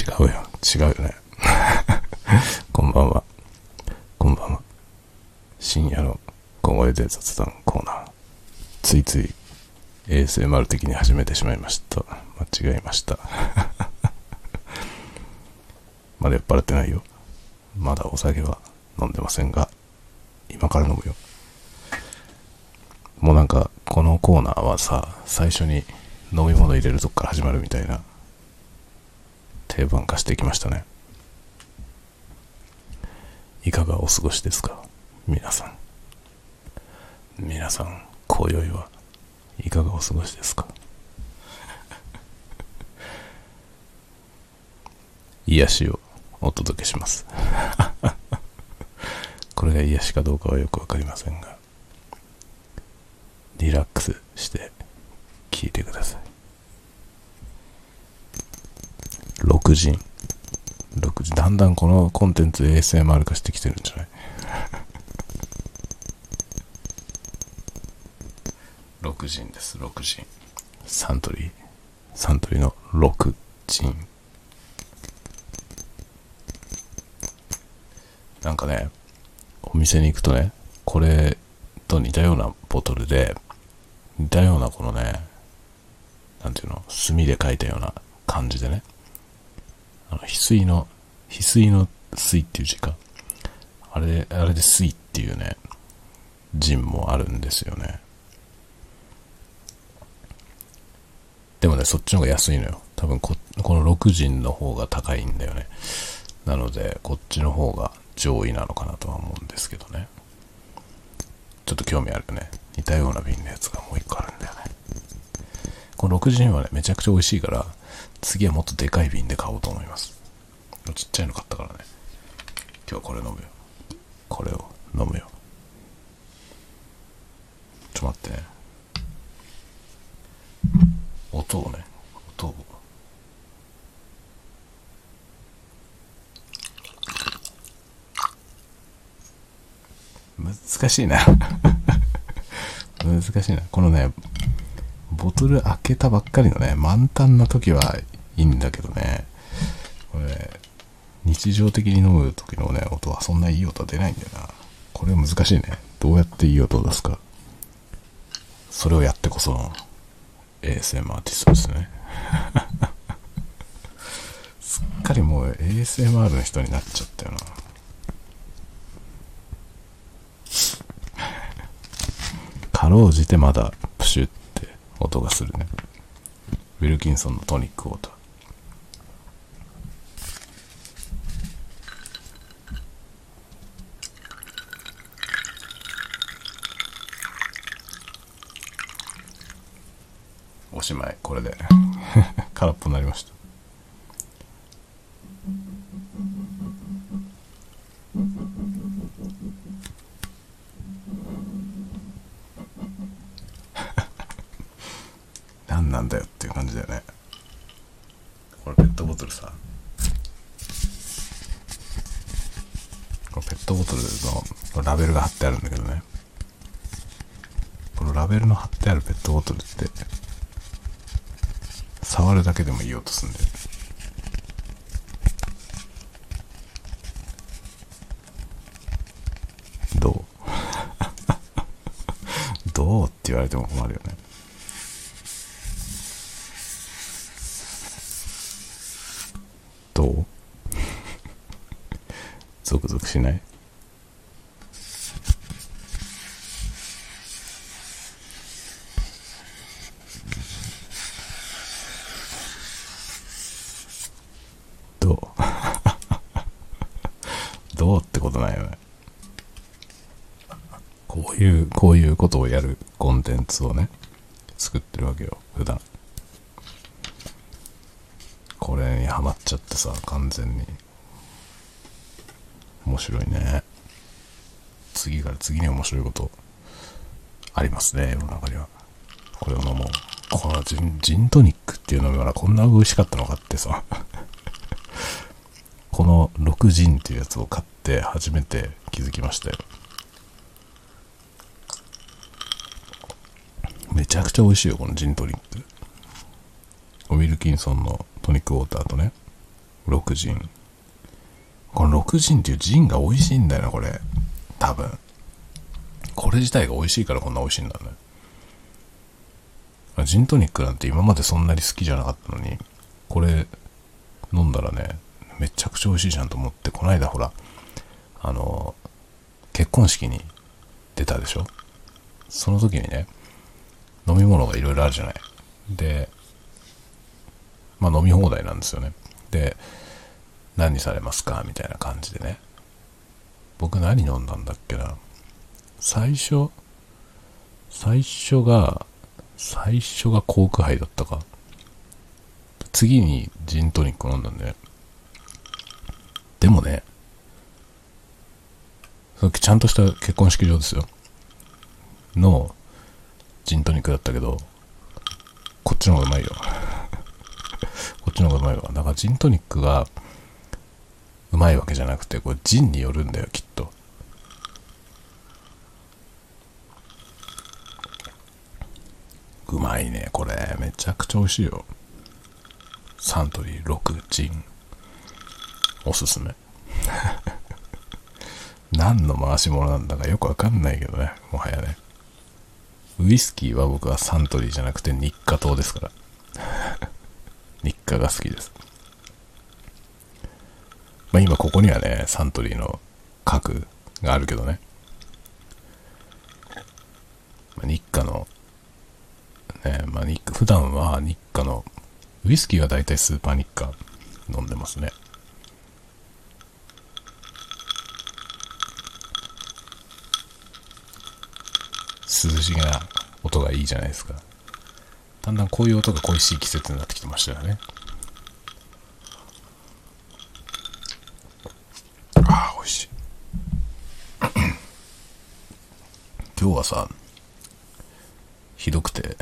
違うよ。違うよね。こんばんは。こんばんは。深夜の小声で雑談コーナー。ついつい ASMR 的に始めてしまいました。間違えました。まだ酔っ払ってないよ。まだお酒は飲んでませんが、今から飲むよ。もうなんか、このコーナーはさ、最初に飲み物入れるとこから始まるみたいな、定番化してきましたね。いかがお過ごしですか？皆さん。皆さん、今宵はいかがお過ごしですか？癒しをお届けします。これが癒しかどうかはよくわかりませんが、リラックスして聞いてください。6時。6時。だんだんこのコンテンツ ASMR 化してきてるんじゃない ?6 時です、6時。サントリー。サントリーの6ジン。なんかね、お店に行くとね、これと似たようなボトルで、似たようなこのね、なんていうの、墨で書いたような感じでね、翡翠の、翡翠の水っていう字か。あれ、あれで水っていうね、人もあるんですよね。でもね、そっちの方が安いのよ。多分こ、この6人の方が高いんだよね。なので、こっちの方が上位なのかなとは思うんですけどね。ちょっと興味あるよね。似たような瓶のやつがもう一個あるんだよね。この6人はね、めちゃくちゃ美味しいから、次はもっとでかい瓶で買おうと思います。ちっちゃいの買ったからね。今日はこれ飲むよ。これを飲むよ。ちょっと待ってね。音をね、音を。難しいな。難しいな。このね、ボトル開けたばっかりのね、満タンな時はいいんだけどね、これ、日常的に飲む時のね、音はそんないい音は出ないんだよな。これ難しいね。どうやっていい音を出すか。それをやってこその ASM アーティストですね。すっかりもう ASMR の人になっちゃったよな。かろうじてまだ音がするね。ウィルキンソンのトニックウォーター。おしまい、これで。空っぽになりました。何なんだよっていう感じだよね。これペットボトルさ。これペットボトルのラベルが貼ってあるんだけどね。このラベルの貼ってあるペットボトルって、触るだけでもいい音すんだよ。どうどうって言われても困るよね。どうゾクゾクしないどうどうってことないよね。こういう、こういうことをやるコンテンツをね、作ってるわけよ、普段。これにハマっちゃって全に。面白いね。次から次に面白いこと、ありますね、世の中には。これを飲もう。このジンジントニックっていう飲み物こんな美味しかったのかってさ。この6ジンっていうやつを買って初めて気づきましたよ。めちゃくちゃ美味しいよ、このジントニック。ウィルキンソンのトニックウォーターとね、6ジン。この6ジンっていうジンが美味しいんだよな、これ。多分。これ自体が美味しいからこんな美味しいんだね。ジントニックなんて今までそんなに好きじゃなかったのに、これ飲んだらね、めちゃくちゃ美味しいじゃんと思って、この間ほら、あの、結婚式に出たでしょ？その時にね、飲み物がいろいろあるじゃない。で、まあ飲み放題なんですよね。で、何されますか？みたいな感じでね。僕何飲んだんだっけな。最初、最初が、最初がコーク杯だったか。次にジントニック飲んだんで、ね、でもね、ちゃんとした結婚式場ですよ。の、ジントニックだったけど、こっちの方がうまいよ。こっちの方がうまいわ。だからジントニックがうまいわけじゃなくて、これジンによるんだよ、きっと。うまいね、これ。めちゃくちゃ美味しいよ。サントリー6ジン。おすすめ。何の回し物なんだかよくわかんないけどね、もはやね。ウイスキーは僕はサントリーじゃなくて日課糖ですから。日課が好きです。まあ今ここにはね、サントリーの核があるけどね。まあ、日課の、ね、まあ日課、普段は日課の、ウイスキーは大体スーパー日課飲んでますね。涼しげな音がいいじゃないですか。だんだんこういう音が恋しい季節になってきてましたよね。美味しい。今日はさ、ひどくて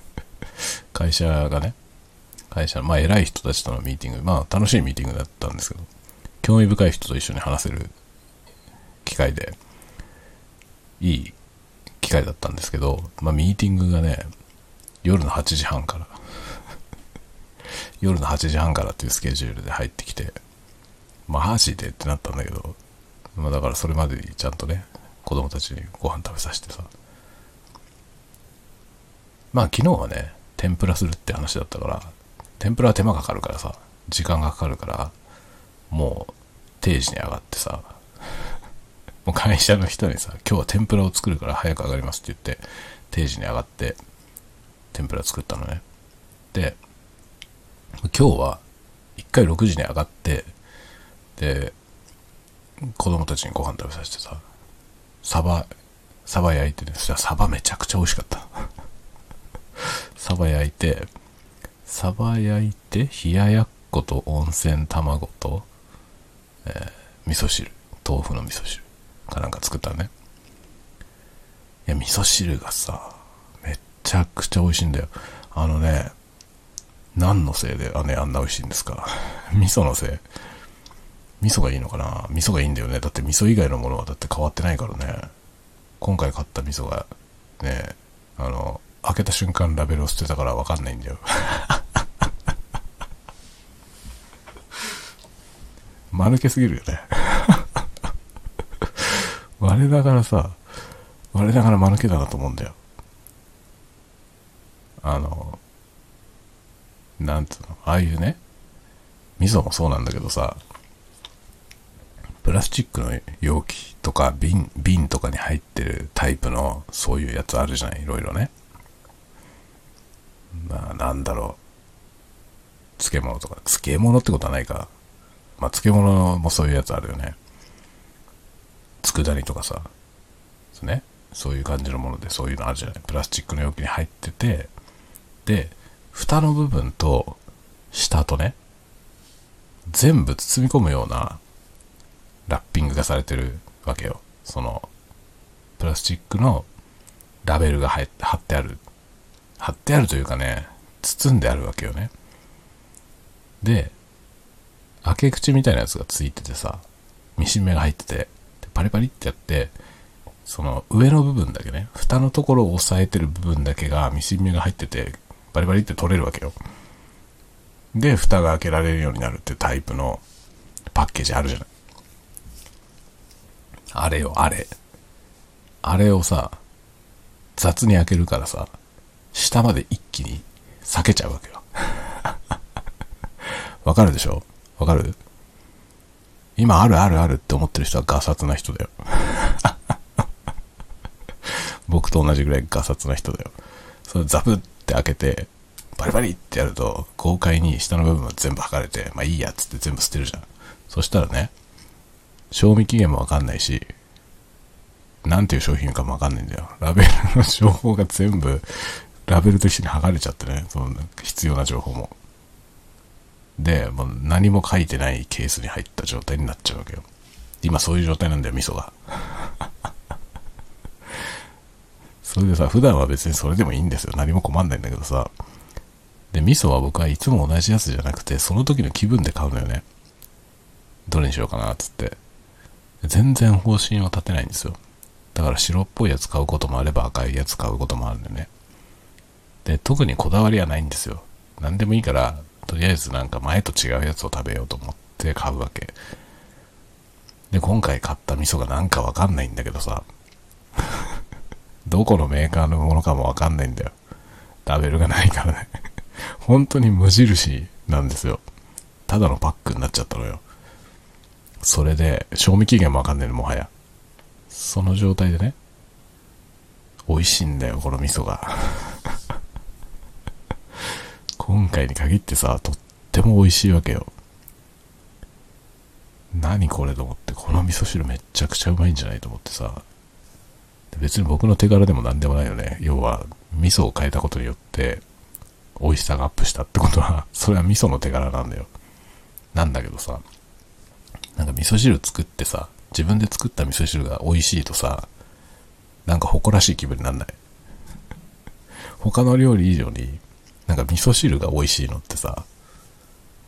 会社がね、会社の、まあ偉い人たちとのミーティング、まあ楽しいミーティングだったんですけど、興味深い人と一緒に話せる機会で、いい機会だったんですけど、まあ、ミーティングがね、夜の8時半から 夜の8時半からっていうスケジュールで入ってきて、マジでってなったんだけど、まあ、だからそれまでにちゃんとね、子供たちにご飯食べさせてさ。まあ昨日はね、天ぷらするって話だったから、天ぷらは手間かかるからさ、時間がかかるから、もう定時に上がってさ、もう会社の人にさ、今日は天ぷらを作るから早く上がりますって言って、定時に上がって、天ぷら作ったのね。で、今日は、一回6時に上がって、で、子供たちにご飯食べさせてさ、サバ、サバ焼いてね、そしサバめちゃくちゃ美味しかった。サバ焼いて、サバ焼いて、冷ややっこと温泉卵と、えー、味噌汁、豆腐の味噌汁。かなんか作ったね。いや、味噌汁がさ、めちゃくちゃ美味しいんだよ。あのね、何のせいであ,、ね、あんな美味しいんですか 味噌のせい味噌がいいのかな？味噌がいいんだよね。だって味噌以外のものはだって変わってないからね。今回買った味噌が、ね、あの、開けた瞬間ラベルを捨てたからわかんないんだよ。間抜けすぎるよね 我ながらさ、我ながら間抜けだなと思うんだよ。あの、なんつうの、ああいうね、味噌もそうなんだけどさ、プラスチックの容器とか瓶、瓶とかに入ってるタイプのそういうやつあるじゃない、いろいろね。まあなんだろう。漬物とか、漬物ってことはないか。まあ漬物もそういうやつあるよね。佃煮とかさ、ね、そういう感じのものでそういうのあるじゃないプラスチックの容器に入ってて、で、蓋の部分と下とね、全部包み込むようなラッピングがされてるわけよ。その、プラスチックのラベルが貼ってある。貼ってあるというかね、包んであるわけよね。で、開け口みたいなやつがついててさ、ミシン目が入ってて、パリパリってやって、その上の部分だけね、蓋のところを押さえてる部分だけがミシン目が入ってて、バリバリって取れるわけよ。で、蓋が開けられるようになるってタイプのパッケージあるじゃない。あれよ、あれ。あれをさ、雑に開けるからさ、下まで一気に避けちゃうわけよ。わかるでしょ？わかる？今あるあるあるって思ってる人はガサツな人だよ。僕と同じぐらいガサツな人だよ。それザブって開けて、バリバリってやると、豪快に下の部分は全部剥がれて、まあいいやっつって全部捨てるじゃん。そしたらね、賞味期限もわかんないし、なんていう商品かもわかんないんだよ。ラベルの情報が全部、ラベルと一緒に剥がれちゃってね、その必要な情報も。で、もう何も書いてないケースに入った状態になっちゃうわけよ。今そういう状態なんだよ、味噌が。それでさ、普段は別にそれでもいいんですよ。何も困んないんだけどさ。で、味噌は僕はいつも同じやつじゃなくて、その時の気分で買うのよね。どれにしようかな、つって。全然方針を立てないんですよ。だから白っぽいやつ買うこともあれば赤いやつ買うこともあるんだよね。で、特にこだわりはないんですよ。何でもいいから、とりあえずなんか前と違うやつを食べようと思って買うわけ。で、今回買った味噌がなんかわかんないんだけどさ、どこのメーカーのものかもわかんないんだよ。ラベルがないからね。本当に無印なんですよ。ただのパックになっちゃったのよ。それで、賞味期限もわかんないの、もはや。その状態でね、美味しいんだよ、この味噌が。今回に限ってさ、とっても美味しいわけよ。何これと思って、この味噌汁めっちゃくちゃうまいんじゃないと思ってさ。別に僕の手柄でも何でもないよね。要は、味噌を変えたことによって、美味しさがアップしたってことは、それは味噌の手柄なんだよ。なんだけどさ、なんか味噌汁作ってさ、自分で作った味噌汁が美味しいとさ、なんか誇らしい気分になんない？他の料理以上に、なんか味噌汁が美味しいのってさ、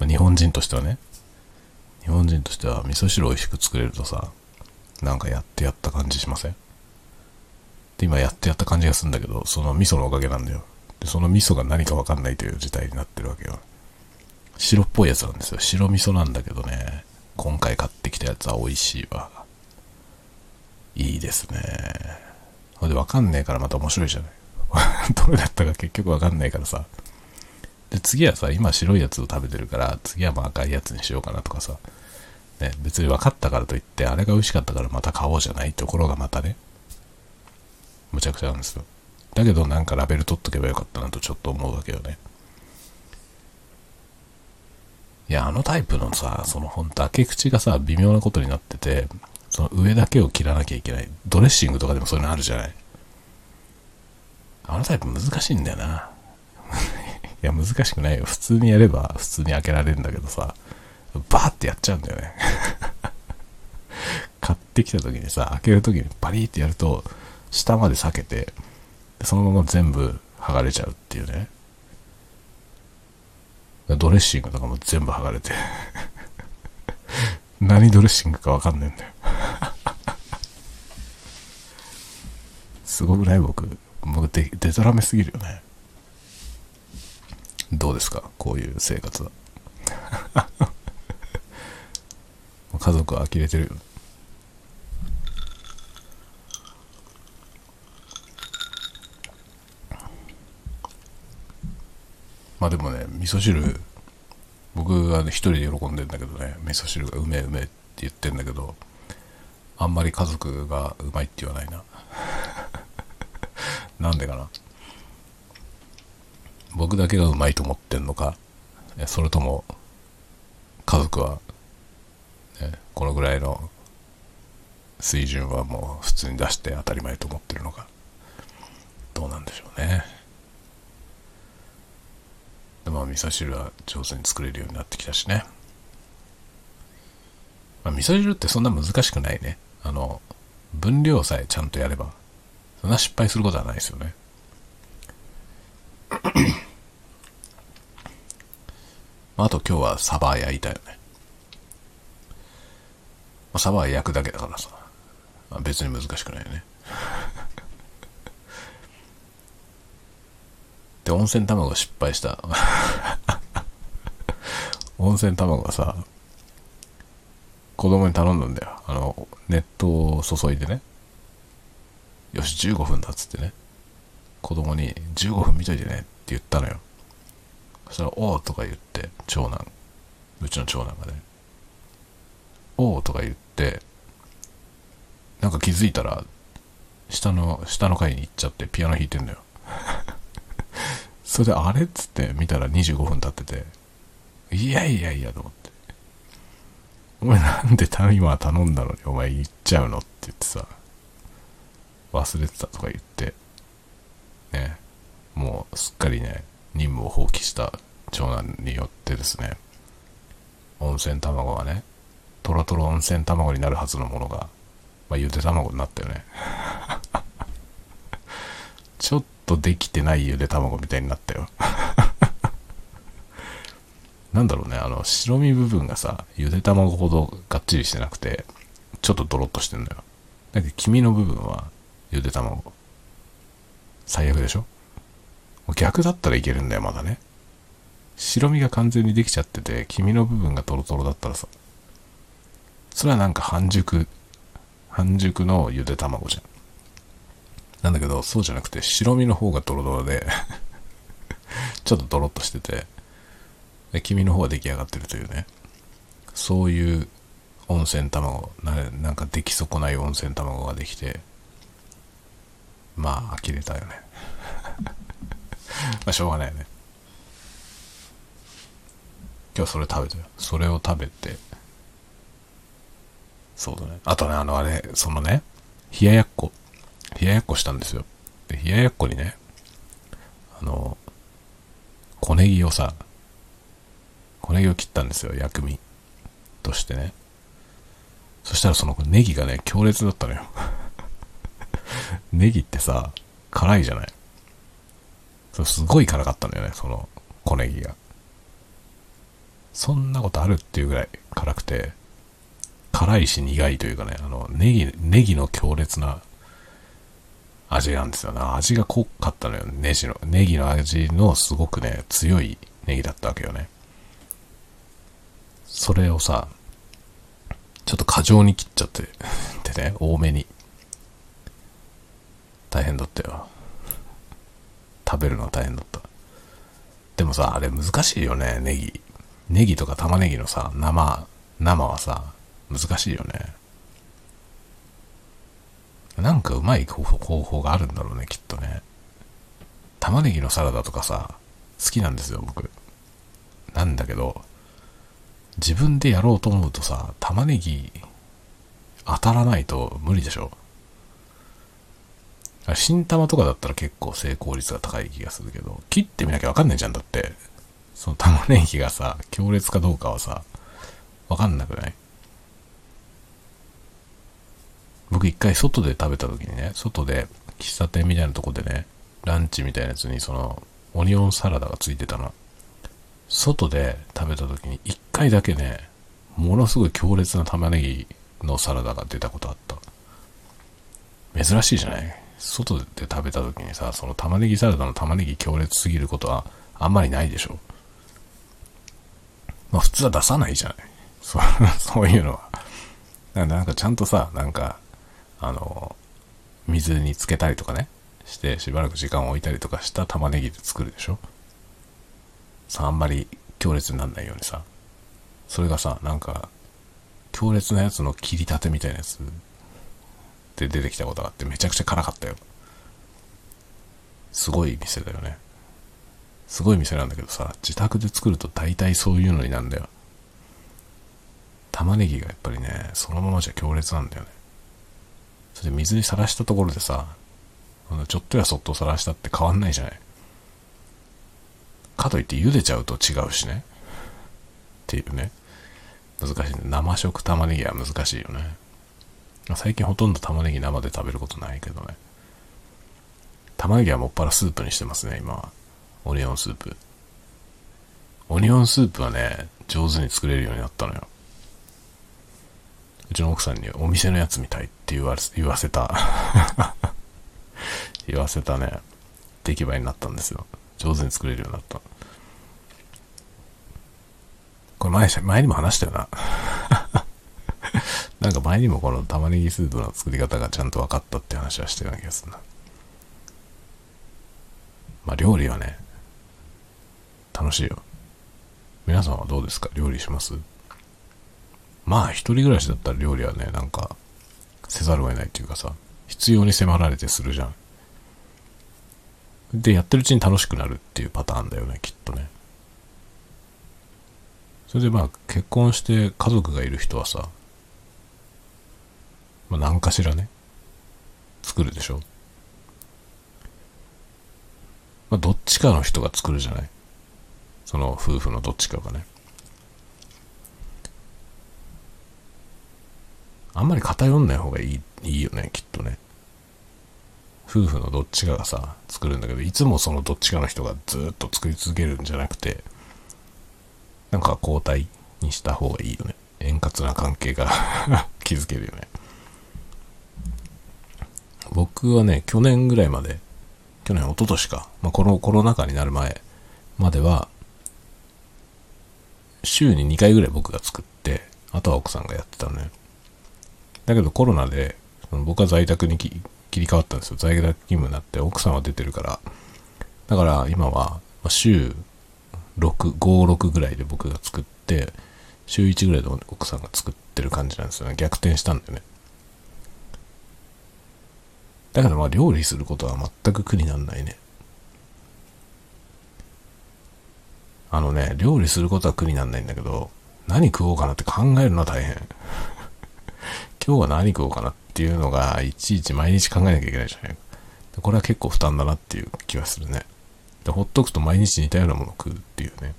日本人としてはね、日本人としては味噌汁美味しく作れるとさ、なんかやってやった感じしません？で、今やってやった感じがするんだけど、その味噌のおかげなんだよ。で、その味噌が何かわかんないという事態になってるわけよ。白っぽいやつなんですよ。白味噌なんだけどね、今回買ってきたやつは美味しいわ。いいですね。ほんで、わかんねえからまた面白いじゃない。どれだったか結局わかんないからさ。で、次はさ、今白いやつを食べてるから、次はまあ赤いやつにしようかなとかさ。ね、別に分かったからといって、あれが美味しかったからまた買おうじゃないところがまたね、むちゃくちゃなんですよ。だけどなんかラベル取っとけばよかったなとちょっと思うわけよね。いや、あのタイプのさ、そのほんと開け口がさ、微妙なことになってて、その上だけを切らなきゃいけない。ドレッシングとかでもそういうのあるじゃない。あのタイプ難しいんだよな。いや、難しくないよ。普通にやれば普通に開けられるんだけどさ、バーってやっちゃうんだよね。買ってきた時にさ、開ける時にバリーってやると、下まで避けて、そのまま全部剥がれちゃうっていうね。ドレッシングとかも全部剥がれて 何ドレッシングかわかんないんだよ すごくない僕。僕で、デタラメすぎるよね。どうですかこういう生活は。家族は呆れてるよね。まあでもね、味噌汁、僕はね、一人で喜んでんだけどね、味噌汁がうめえうめえって言ってんだけど、あんまり家族がうまいって言わないな。なんでかな。僕だけがうまいと思ってんのか、それとも、家族は、ね、このぐらいの水準はもう普通に出して当たり前と思ってるのか、どうなんでしょうね。まあ味噌汁は上手に作れるようになってきたしね。まあ、味噌汁ってそんな難しくないね。あの、分量さえちゃんとやれば、そんな失敗することはないですよね。あと今日はサバ焼いたよね。まあ、サバは焼くだけだからさ、まあ、別に難しくないよね。で、温泉卵失敗した。温泉卵がさ、子供に頼んだんだよ。あの、熱湯を注いでね。よし、15分だっつってね。子供に15分見といてねって言ったのよ。そしたら、おーとか言って、長男。うちの長男がね。おーとか言って、なんか気づいたら、下の、下の階に行っちゃってピアノ弾いてんだよ。それで、あれっつって見たら25分経ってて、いやいやいやと思って。お前なんで今頼んだのにお前行っちゃうのって言ってさ、忘れてたとか言って、ね、もうすっかりね、任務を放棄した長男によってですね、温泉卵がね、トロトロ温泉卵になるはずのものが、まあ、ゆで卵になったよね。ちょっとできてないゆで卵みたいになったよ。なんだろうね、あの、白身部分がさ、ゆで卵ほどがっちりしてなくて、ちょっとドロッとしてんだよ。だけど、黄身の部分は、ゆで卵。最悪でしょ？逆だったらいけるんだよ、まだね。白身が完全にできちゃってて、黄身の部分がトロトロだったらさ、それはなんか半熟、半熟のゆで卵じゃん。なんだけど、そうじゃなくて、白身の方がドロドロで ちょっとドロッとしてて、で君の方は出来上がってるというね。そういう温泉卵ななんか出来損ない温泉卵ができてまあ呆れたよね。まあしょうがないよね。今日それ食べたよ。それを食べてそうだね。あとねあのあれそのね冷ややっこ。冷ややっこしたんですよで冷ややっこにねあの小ネギをさ小ネギを切ったんですよ、薬味としてね。そしたらそのネギがね、強烈だったのよ。ネギってさ、辛いじゃないそすごい辛かったんだよね、その小ネギが。そんなことあるっていうぐらい辛くて、辛いし苦いというかね、あの、ネギ、ネギの強烈な味なんですよね。味が濃かったのよ、ネギの。ネギの味のすごくね、強いネギだったわけよね。それをさ、ちょっと過剰に切っちゃって、でね、多めに。大変だったよ。食べるのは大変だった。でもさ、あれ難しいよね、ネギ。ネギとか玉ねぎのさ、生、生はさ、難しいよね。なんかうまい方法があるんだろうね、きっとね。玉ねぎのサラダとかさ、好きなんですよ、僕。なんだけど、自分でやろうと思うとさ、玉ねぎ当たらないと無理でしょ。新玉とかだったら結構成功率が高い気がするけど、切ってみなきゃわかんないじゃんだって。その玉ねぎがさ、強烈かどうかはさ、わかんなくない？僕一回外で食べた時にね、外で喫茶店みたいなとこでね、ランチみたいなやつにその、オニオンサラダがついてたの。外で食べた時に一回だけね、ものすごい強烈な玉ねぎのサラダが出たことあった。珍しいじゃない？外で食べた時にさ、その玉ねぎサラダの玉ねぎ強烈すぎることはあんまりないでしょ。まあ普通は出さないじゃないそう そういうのは。なんかちゃんとさ、なんか、あの、水につけたりとかね、してしばらく時間を置いたりとかした玉ねぎで作るでしょさ、ああんまり強烈にならないようにさ、それがさ、なんか、強烈なやつの切り立てみたいなやつで出てきたことがあってめちゃくちゃ辛かったよ。すごい店だよね。すごい店なんだけどさ、自宅で作ると大体そういうのになるんだよ。玉ねぎがやっぱりね、そのままじゃ強烈なんだよね。それ水にさらしたところでさ、ちょっとやそっとさらしたって変わんないじゃない。かといって茹でちゃうと違うしね。っていうね。難しい、ね。生食玉ねぎは難しいよね。最近ほとんど玉ねぎ生で食べることないけどね。玉ねぎはもっぱらスープにしてますね、今は。オニオンスープ。オニオンスープはね、上手に作れるようになったのよ。うちの奥さんにお店のやつみたいって言わ言わせた 言わせたね、出来栄えになったんですよ。上手に作れるようになった。これ前、前にも話したよな。なんか前にもこの玉ねぎスープの作り方がちゃんと分かったって話はしてるような気がするな。まあ料理はね、楽しいよ。皆さんはどうですか？料理します？まあ一人暮らしだったら料理はね、なんかせざるを得ないっていうかさ、必要に迫られてするじゃん。で、やってるうちに楽しくなるっていうパターンだよね、きっとね。それでまあ結婚して家族がいる人はさ、まあ何かしらね、作るでしょ。まあどっちかの人が作るじゃないその夫婦のどっちかがね。あんまり偏んない方がいい、いいよね、きっとね。夫婦のどっちかがさ、作るんだけど、いつもそのどっちかの人がずっと作り続けるんじゃなくて、なんか交代にした方がいいよね。円滑な関係が 築けるよね。僕はね、去年ぐらいまで、去年、一昨年か、まあ、このコロナ禍になる前までは、週に2回ぐらい僕が作って、あとは奥さんがやってたのね。だけどコロナで、僕は在宅に切り替わったんですよ。在宅勤務になって奥さんは出てるから。だから今は、週6、5、6ぐらいで僕が作って、週1ぐらいで奥さんが作ってる感じなんですよね。逆転したんだよね。だからまあ料理することは全く苦になんないね。あのね、料理することは苦になんないんだけど、何食おうかなって考えるのは大変。今日は何食おうかなっていうのが、いちいち毎日考えなきゃいけないじゃないかこれは結構負担だなっていう気はするね。でほっとくと毎日似たようなもの食うっていうね。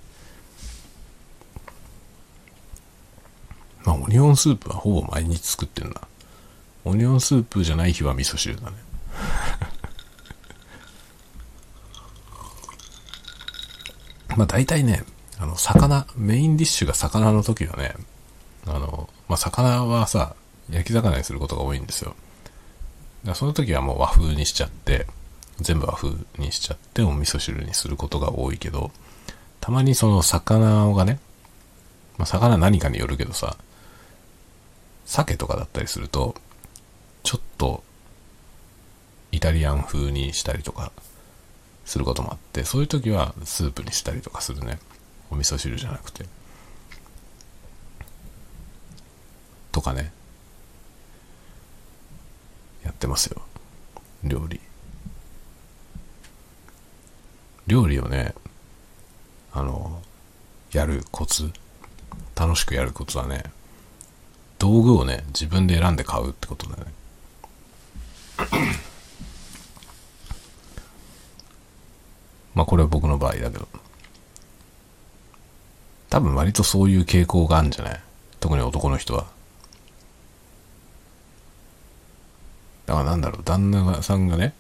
まあ、オニオンスープはほぼ毎日作ってるな。オニオンスープじゃない日は味噌汁だね。まあ大体ね、あの、魚、メインディッシュが魚の時はね、あの、まあ魚はさ、焼き魚にすることが多いんですよ。だその時はもう和風にしちゃって、全部和風にしちゃってお味噌汁にすることが多いけど、たまにその魚がね、まあ、魚何かによるけどさ、鮭とかだったりすると、ちょっとイタリアン風にしたりとかすることもあって、そういう時はスープにしたりとかするね。お味噌汁じゃなくて。とかね。やってますよ。料理。料理をね、あの、やるコツ、楽しくやるコツはね、道具をね、自分で選んで買うってことだよね。まあこれは僕の場合だけど。多分割とそういう傾向があるんじゃない？特に男の人は。だからなんだろう、旦那さんがね、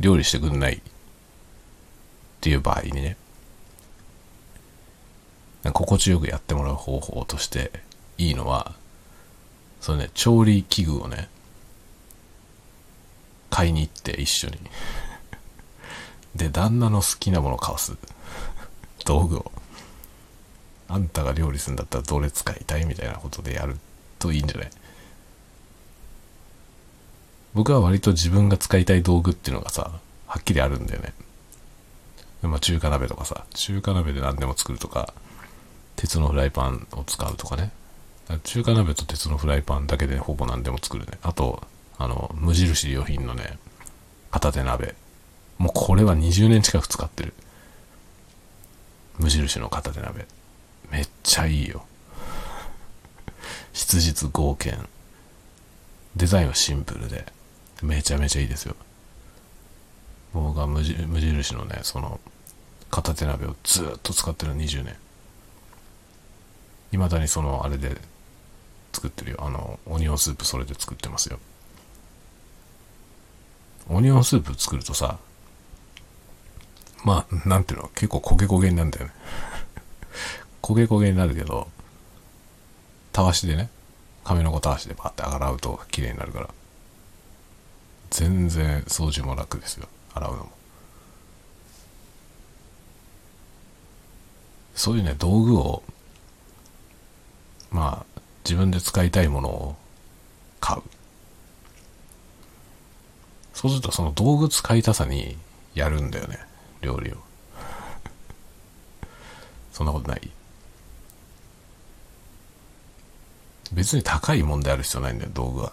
料理してくんないっていう場合にね、心地よくやってもらう方法としていいのは、そのね、調理器具をね、買いに行って一緒に。で、旦那の好きなものを買わす。道具を。あんたが料理するんだったらどれ使いたいみたいなことでやるといいんじゃない？僕は割と自分が使いたい道具っていうのがさ、はっきりあるんだよね。まあ中華鍋とかさ、中華鍋で何でも作るとか、鉄のフライパンを使うとかね。中華鍋と鉄のフライパンだけでほぼ何でも作るね。あと、あの、無印良品のね、片手鍋。もうこれは20年近く使ってる。無印の片手鍋。めっちゃいいよ。質実合憲。デザインはシンプルで、めちゃめちゃいいですよ。僕が無印のね、その、片手鍋をずっと使ってる20年。未だにその、あれで作ってるよ。あの、オニオンスープそれで作ってますよ。オニオンスープ作るとさ、まあ、なんていうの、結構焦げ焦げになるんだよね。焦げ焦げになるけど、たわしでね、髪の毛たわしでバーって洗うと綺麗になるから。全然掃除も楽ですよ。洗うのも。そういうね、道具を、まあ、自分で使いたいものを買う。そうするとその道具使いたさにやるんだよね、料理を。そんなことない別に高いもんである必要ないんだよ、道具は。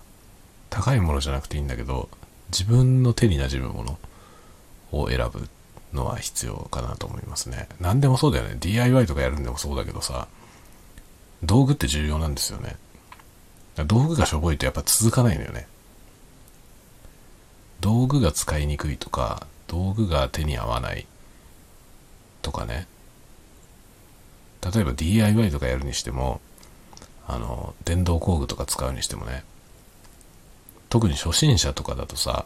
高いものじゃなくていいんだけど、自分の手に馴染むものを選ぶのは必要かなと思いますね。何でもそうだよね。DIY とかやるんでもそうだけどさ、道具って重要なんですよね。道具がしょぼいとやっぱ続かないのよね。道具が使いにくいとか、道具が手に合わないとかね。例えば DIY とかやるにしても、あの、電動工具とか使うにしてもね、特に初心者とかだとさ、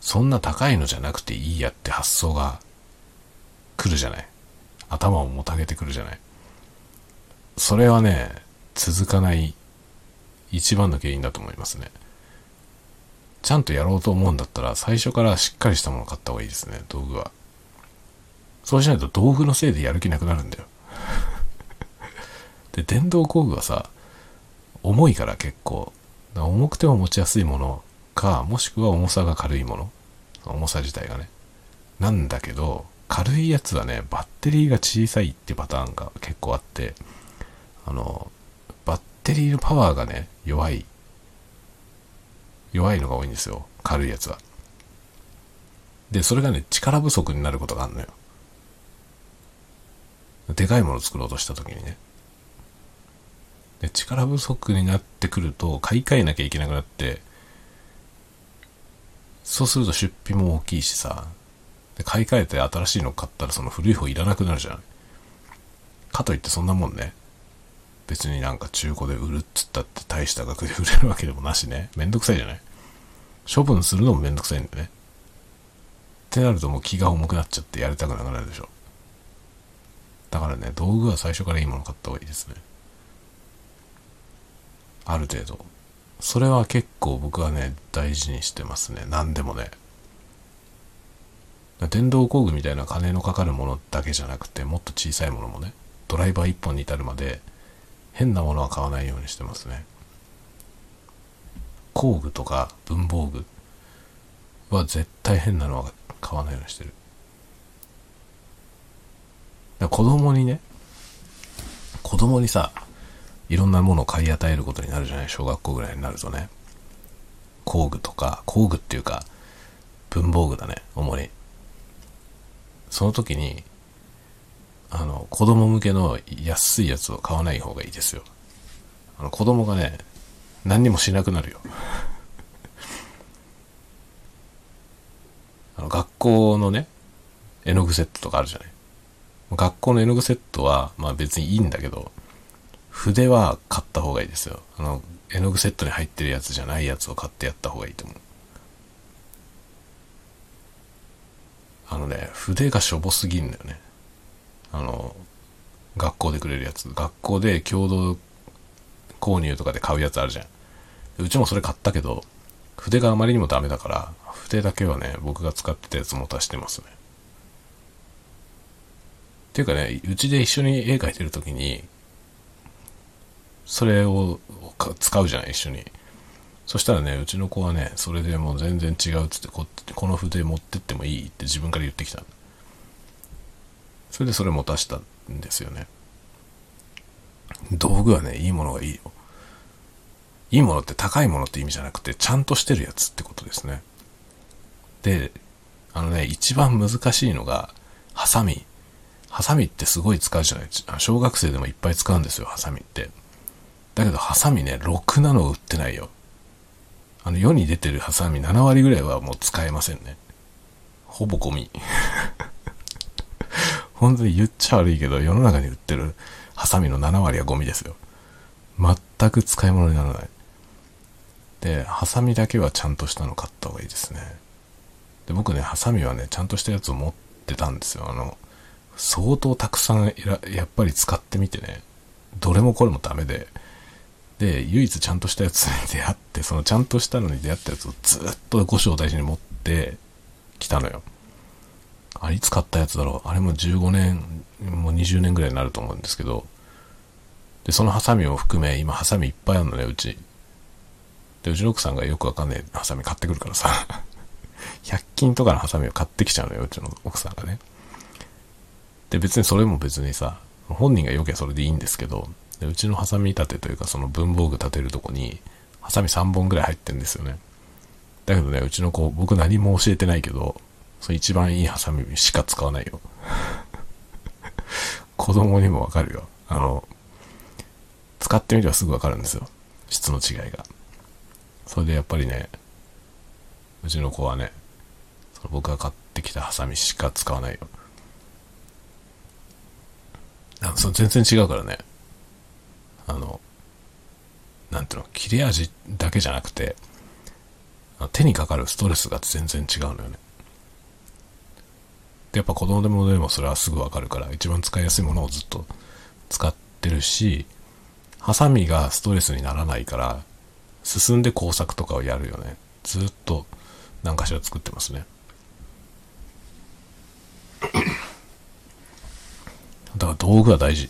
そんな高いのじゃなくていいやって発想が来るじゃない。頭をもたげてくるじゃない。それはね、続かない一番の原因だと思いますね。ちゃんとやろうと思うんだったら、最初からしっかりしたもの買った方がいいですね、道具は。そうしないと道具のせいでやる気なくなるんだよ。で、電動工具はさ、重いから結構。重くても持ちやすいものか、もしくは重さが軽いもの。重さ自体がね。なんだけど、軽いやつはね、バッテリーが小さいってパターンが結構あって、あの、バッテリーのパワーがね、弱い。弱いのが多いんですよ。軽いやつは。で、それがね、力不足になることがあるのよ。でかいものを作ろうとした時にね。で、力不足になってくると、買い替えなきゃいけなくなって、そうすると出費も大きいしさ、で買い替えて新しいの買ったらその古い方いらなくなるじゃん。かといってそんなもんね、別になんか中古で売るっつったって大した額で売れるわけでもなしね。めんどくさいじゃない？処分するのもめんどくさいんだよね。ってなるともう気が重くなっちゃってやりたくなくなるでしょ。だからね、道具は最初からいいもの買った方がいいですね。ある程度。それは結構僕はね、大事にしてますね。何でもね。電動工具みたいな金のかかるものだけじゃなくて、もっと小さいものもね、ドライバー1本に至るまで、変なものは買わないようにしてますね。工具とか文房具は絶対変なのは買わないようにしてる。子供にね、子供にさ、いろんなものを買い与えることになるじゃない？小学校ぐらいになるとね。工具とか、工具っていうか、文房具だね、主に。その時に、あの、子供向けの安いやつを買わない方がいいですよ。あの、子供がね、何にもしなくなるよ。あの、学校のね、絵の具セットとかあるじゃない？学校の絵の具セットは、まあ別にいいんだけど、筆は買った方がいいですよ。あの、絵の具セットに入ってるやつじゃないやつを買ってやった方がいいと思う。あのね、筆がしょぼすぎんだよね。あの、学校でくれるやつ。学校で共同購入とかで買うやつあるじゃん。うちもそれ買ったけど、筆があまりにもダメだから、筆だけはね、僕が使ってたやつも足してますね。っていうかね、うちで一緒に絵描いてる時に、それを使うじゃない、一緒に。そしたらね、うちの子はね、それでもう全然違うっつってこ、この筆持ってってもいいって自分から言ってきた。それでそれ持たしたんですよね。道具はね、いいものがいいよ。いいものって高いものって意味じゃなくて、ちゃんとしてるやつってことですね。で、あのね、一番難しいのが、ハサミ。ハサミってすごい使うじゃない小学生でもいっぱい使うんですよ、ハサミって。だけど、ハサミね、ろくなの売ってないよ。あの、世に出てるハサミ7割ぐらいはもう使えませんね。ほぼゴミ。本当に言っちゃ悪いけど、世の中に売ってるハサミの7割はゴミですよ。全く使い物にならない。で、ハサミだけはちゃんとしたの買った方がいいですね。で、僕ね、ハサミはね、ちゃんとしたやつを持ってたんですよ。あの、相当たくさんやっぱり使ってみてね、どれもこれもダメで、で、唯一ちゃんとしたやつに出会って、そのちゃんとしたのに出会ったやつをずっと五章大事に持ってきたのよ。あれいつ買ったやつだろうあれも15年、もう20年ぐらいになると思うんですけど、で、そのハサミを含め、今ハサミいっぱいあるのね、うち。で、うちの奥さんがよくわかんないハサミ買ってくるからさ、100均とかのハサミを買ってきちゃうのよ、うちの奥さんがね。で、別にそれも別にさ、本人が良きゃそれでいいんですけど、でうちのハサミ立てというか、その文房具立てるとこに、ハサミ3本ぐらい入ってるんですよね。だけどね、うちの子、僕何も教えてないけど、その一番いいハサミしか使わないよ。子供にもわかるよ。あの、使ってみればすぐわかるんですよ。質の違いが。それでやっぱりね、うちの子はね、その僕が買ってきたハサミしか使わないよ。あのその全然違うからね。あの、なんていうの、切れ味だけじゃなくて、手にかかるストレスが全然違うのよね。で、やっぱ子供でもでもそれはすぐわかるから、一番使いやすいものをずっと使ってるし、ハサミがストレスにならないから、進んで工作とかをやるよね。ずっと何かしら作ってますね。だから道具は大事。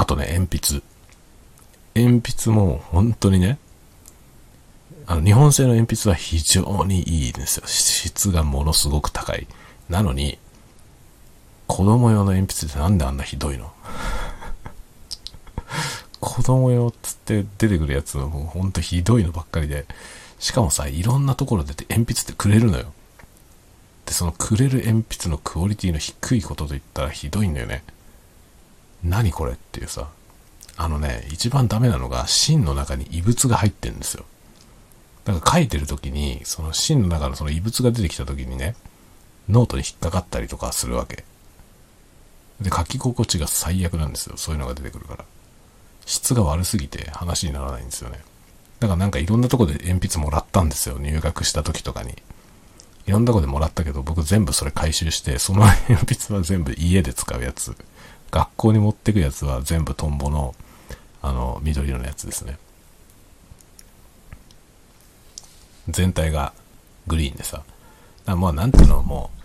あとね、鉛筆。鉛筆も本当にね、あの、日本製の鉛筆は非常にいいんですよ。質がものすごく高い。なのに、子供用の鉛筆ってなんであんなひどいの？子供用っつって出てくるやつはもうほんとひどいのばっかりで、しかもさ、いろんなところで鉛筆ってくれるのよ。で、そのくれる鉛筆のクオリティの低いことと言ったらひどいんだよね。何これっていうさ。あのね、一番ダメなのが芯の中に異物が入ってるんですよ。だから書いてる時に、その芯の中のその異物が出てきた時にね、ノートに引っかかったりとかするわけ。で、書き心地が最悪なんですよ。そういうのが出てくるから。質が悪すぎて話にならないんですよね。だからなんかいろんなとこで鉛筆もらったんですよ。入学した時とかに。いろんなとこでもらったけど、僕全部それ回収して、その鉛筆は全部家で使うやつ。学校に持ってくやつは全部トンボの、あの、緑色のやつですね。全体がグリーンでさ。だまあなんていうのもう、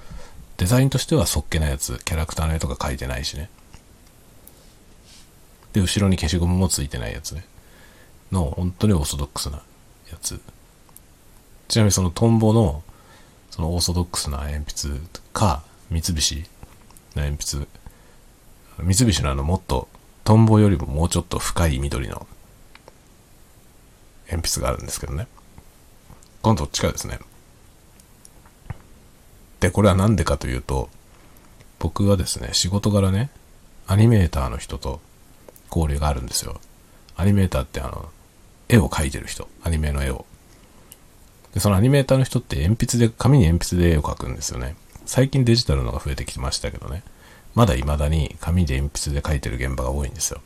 デザインとしてはそっけなやつ、キャラクターの絵とか描いてないしね。で、後ろに消しゴムもついてないやつね。の、本当にオーソドックスなやつ。ちなみにそのトンボの、そのオーソドックスな鉛筆か、三菱の鉛筆。三菱のあのもっと、トンボよりももうちょっと深い緑の鉛筆があるんですけどね。このどっちかですね。で、これは何でかというと、僕はですね、仕事柄ね、アニメーターの人と交流があるんですよ。アニメーターってあの、絵を描いてる人、アニメの絵を。で、そのアニメーターの人って鉛筆で、紙に鉛筆で絵を描くんですよね。最近デジタルのが増えてきましたけどね。まだ未だに紙で鉛筆で描いてる現場が多いんですよ。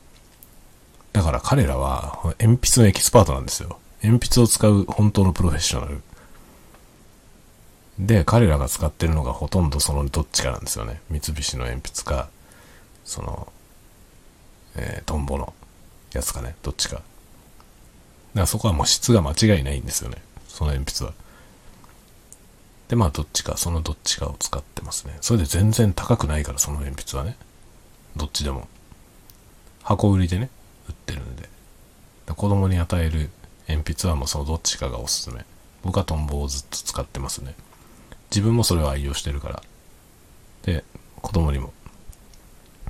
だから彼らは鉛筆のエキスパートなんですよ。鉛筆を使う本当のプロフェッショナル。で、彼らが使ってるのがほとんどそのどっちかなんですよね。三菱の鉛筆か、その、えー、トンボのやつかね。どっちか。だからそこはもう質が間違いないんですよね。その鉛筆は。で、まあどっちか、そのどっちかを使ってますね。それで全然高くないから、その鉛筆はね。どっちでも。箱売りでね、売ってるんで。子供に与える鉛筆はもうそのどっちかがおすすめ。僕はトンボをずっと使ってますね。自分もそれを愛用してるから。で、子供にも、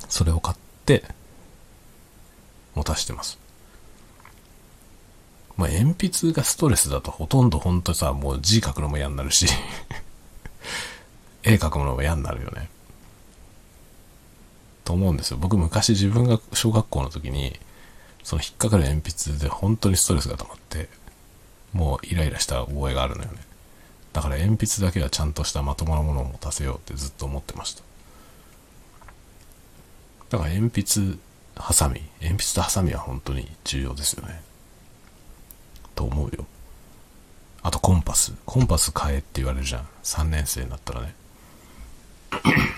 それを買って、持たしてます。まあ、鉛筆がストレスだとほとんどほんとさ、もう字書くのも嫌になるし絵描くのも嫌になるよね。と思うんですよ。僕昔自分が小学校の時に、その引っかかる鉛筆で本当にストレスが溜まって、もうイライラした覚えがあるのよね。だから鉛筆だけはちゃんとしたまともなものを持たせようってずっと思ってました。だから鉛筆、ハサミ、鉛筆とハサミは本当に重要ですよね。と思うよ。あとコンパス。コンパス買えって言われるじゃん。3年生になったらね。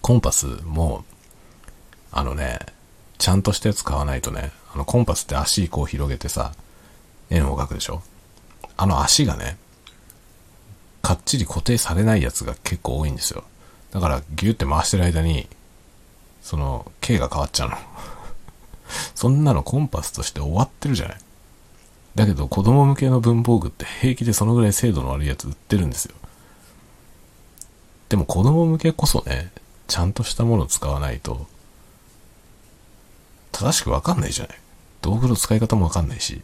コンパスも、あのね、ちゃんとしたやつ買わないとね、あのコンパスって足こう広げてさ、円を描くでしょ？あの足がね、かっちり固定されないやつが結構多いんですよ。だからギュって回してる間に、その、径が変わっちゃうの。そんなのコンパスとして終わってるじゃない。だけど子供向けの文房具って平気でそのぐらい精度の悪いやつ売ってるんですよ。でも子供向けこそね、ちゃんとしたものを使わないと、正しくわかんないじゃない。道具の使い方もわかんないし。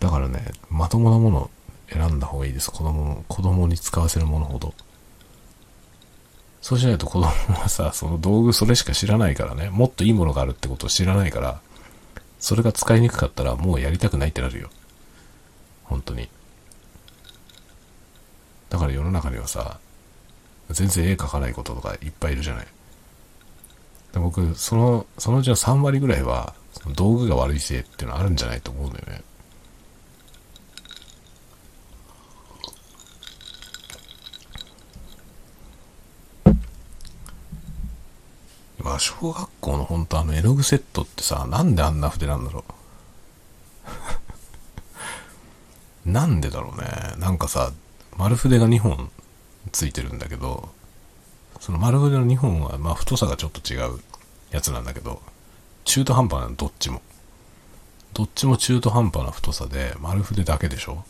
だからね、まともなもの選んだ方がいいです。子供、子供に使わせるものほど。そうしないと子供はさ、その道具それしか知らないからね、もっといいものがあるってことを知らないから、それが使いにくかったらもうやりたくないってなるよ。本当に。だから世の中にはさ、全然絵描かないこととかいっぱいいるじゃない。で僕、その、そのうちの3割ぐらいは、その道具が悪いせいっていうのはあるんじゃないと思うんだよね。まあ、小学校の本当あの絵の具セットってさ、なんであんな筆なんだろう。なんでだろうね。なんかさ、丸筆が2本ついてるんだけど、その丸筆の2本は、まあ太さがちょっと違うやつなんだけど、中途半端なの、どっちも。どっちも中途半端な太さで、丸筆だけでしょ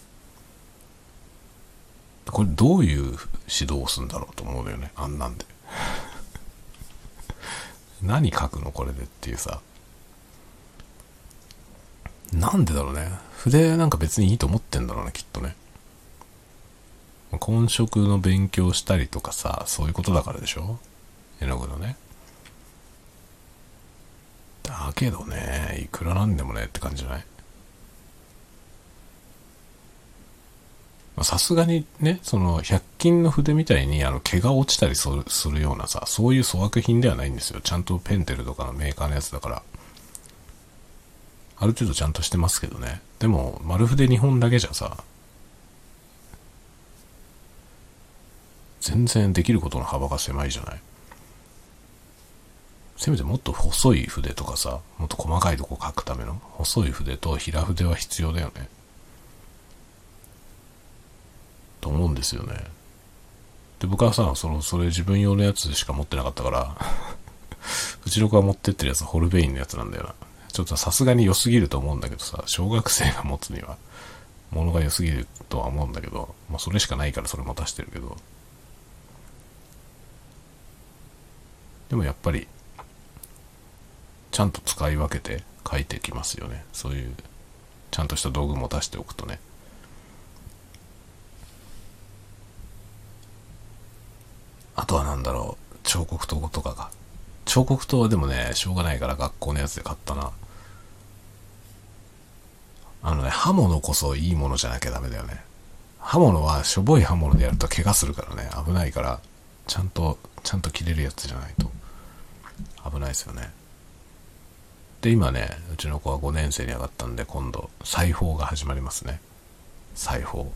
これどういう指導をするんだろうと思うのよね、あんなんで。何書くのこれでっていうさ。なんでだろうね。筆なんか別にいいと思ってんだろうね、きっとね。混色の勉強したりとかさ、そういうことだからでしょ絵の具のね。だけどね、いくらなんでもねって感じじゃない？さすがにね、その、100均の筆みたいに、あの、毛が落ちたりするようなさ、そういう粗悪品ではないんですよ。ちゃんとペンテルとかのメーカーのやつだから。ある程度ちゃんとしてますけどね。でも、丸筆2本だけじゃさ、全然できることの幅が狭いじゃない。せめてもっと細い筆とかさ、もっと細かいとこ書くための細い筆と平筆は必要だよね。と思うんですよね。で、僕はさ、その、それ自分用のやつしか持ってなかったから うちの子が持ってってるやつホルベインのやつなんだよな。ちょっとさすがに良すぎると思うんだけどさ、小学生が持つには、物が良すぎるとは思うんだけど、まあそれしかないからそれ持たしてるけど、でもやっぱり、ちゃんと使い分けて書いてきますよね。そういう、ちゃんとした道具持たしておくとね。あとは何だろう、彫刻刀とかが。彫刻刀はでもね、しょうがないから学校のやつで買ったな。あのね、刃物こそいいものじゃなきゃダメだよね。刃物はしょぼい刃物でやると怪我するからね、危ないから、ちゃんと、ちゃんと切れるやつじゃないと危ないですよね。で、今ね、うちの子は5年生に上がったんで、今度、裁縫が始まりますね。裁縫。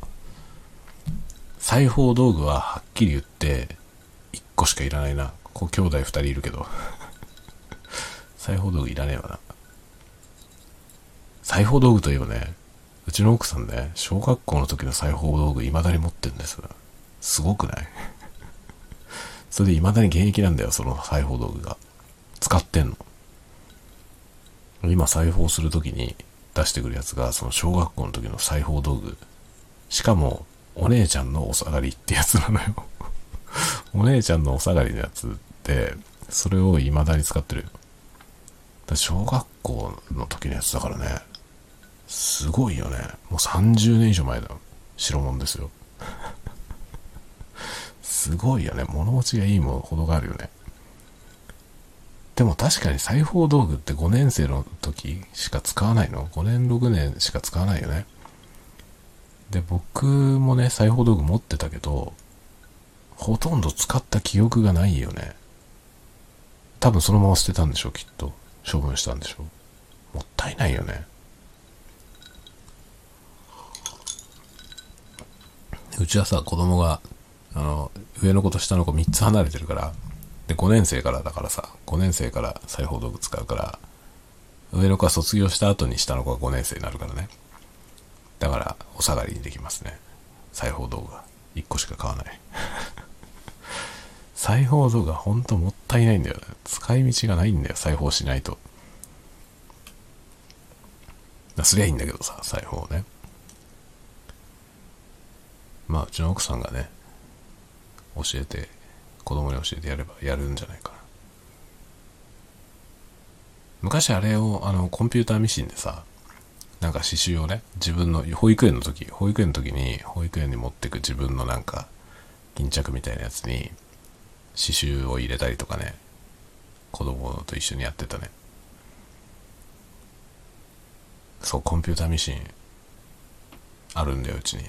裁縫道具ははっきり言って、個しかいらないな。こう兄弟2人いるけど。裁縫道具いらねえわな。裁縫道具といえばね、うちの奥さんね、小学校の時の裁縫道具未だに持ってるんです。すごくない？それで未だに現役なんだよ、その裁縫道具が。使ってんの。今裁縫する時に出してくるやつが、その小学校の時の裁縫道具。しかも、お姉ちゃんのお下がりってやつなのよ お姉ちゃんのお下がりのやつで、それを未だに使ってる。小学校の時のやつだからね。すごいよね。もう30年以上前だ。白物ですよ。すごいよね。物持ちがいいものほどがあるよね。でも確かに裁縫道具って5年生の時しか使わないの ?5 年6年しか使わないよね。で、僕もね、裁縫道具持ってたけど、ほとんど使った記憶がないよね。多分そのまま捨てたんでしょ、きっと。処分したんでしょ。もったいないよね。うちはさ、子供が、あの、上の子と下の子3つ離れてるから、で、5年生からだからさ、5年生から裁縫道具使うから、上の子は卒業した後に下の子が5年生になるからね。だから、お下がりにできますね。裁縫道具が1個しか買わない裁縫道具はほんともったいないんだよね。使い道がないんだよ裁縫しないと。すりゃいいんだけどさ裁縫ね。まあうちの奥さんがね教えて子供に教えてやればやるんじゃないかな。昔あれをあのコンピューターミシンでさなんか刺繍をね自分の保育園の時保育園の時に保育園に持ってく自分のなんか巾着みたいなやつに刺繍を入れたりとかね。子供と一緒にやってたね。そうコンピューターミシンあるんだようちに。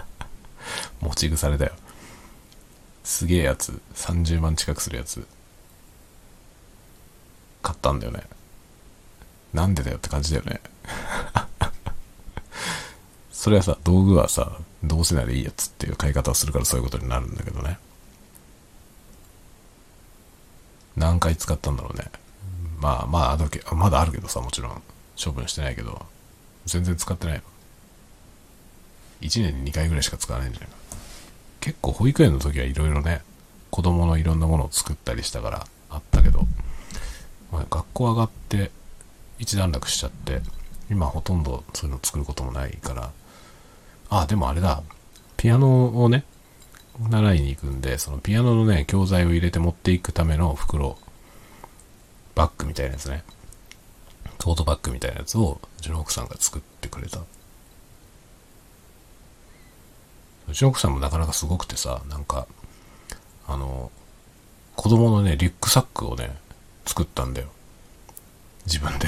持ち腐れだよ。すげえやつ。30万近くするやつ。買ったんだよね。なんでだよって感じだよね。それはさ道具はさどうせならいいやつっていう買い方をするからそういうことになるんだけどね。何回使ったんだろうね。まあまああけまだあるけどさもちろん。処分してないけど。全然使ってない。の1年に2回ぐらいしか使わないんじゃないか。結構保育園の時はいろいろね子供のいろんなものを作ったりしたからあったけど、まあ、学校上がって一段落しちゃって今ほとんどそういうの作ることもないから。あでもあれだ。ピアノをね習いに行くんでそのピアノのね教材を入れて持っていくための袋バッグみたいなやつねトートバッグみたいなやつをうちの奥さんが作ってくれたうちの奥さんもなかなかすごくてさ、なんか、あの、子供のね、リュックサックをね、作ったんだよ。自分で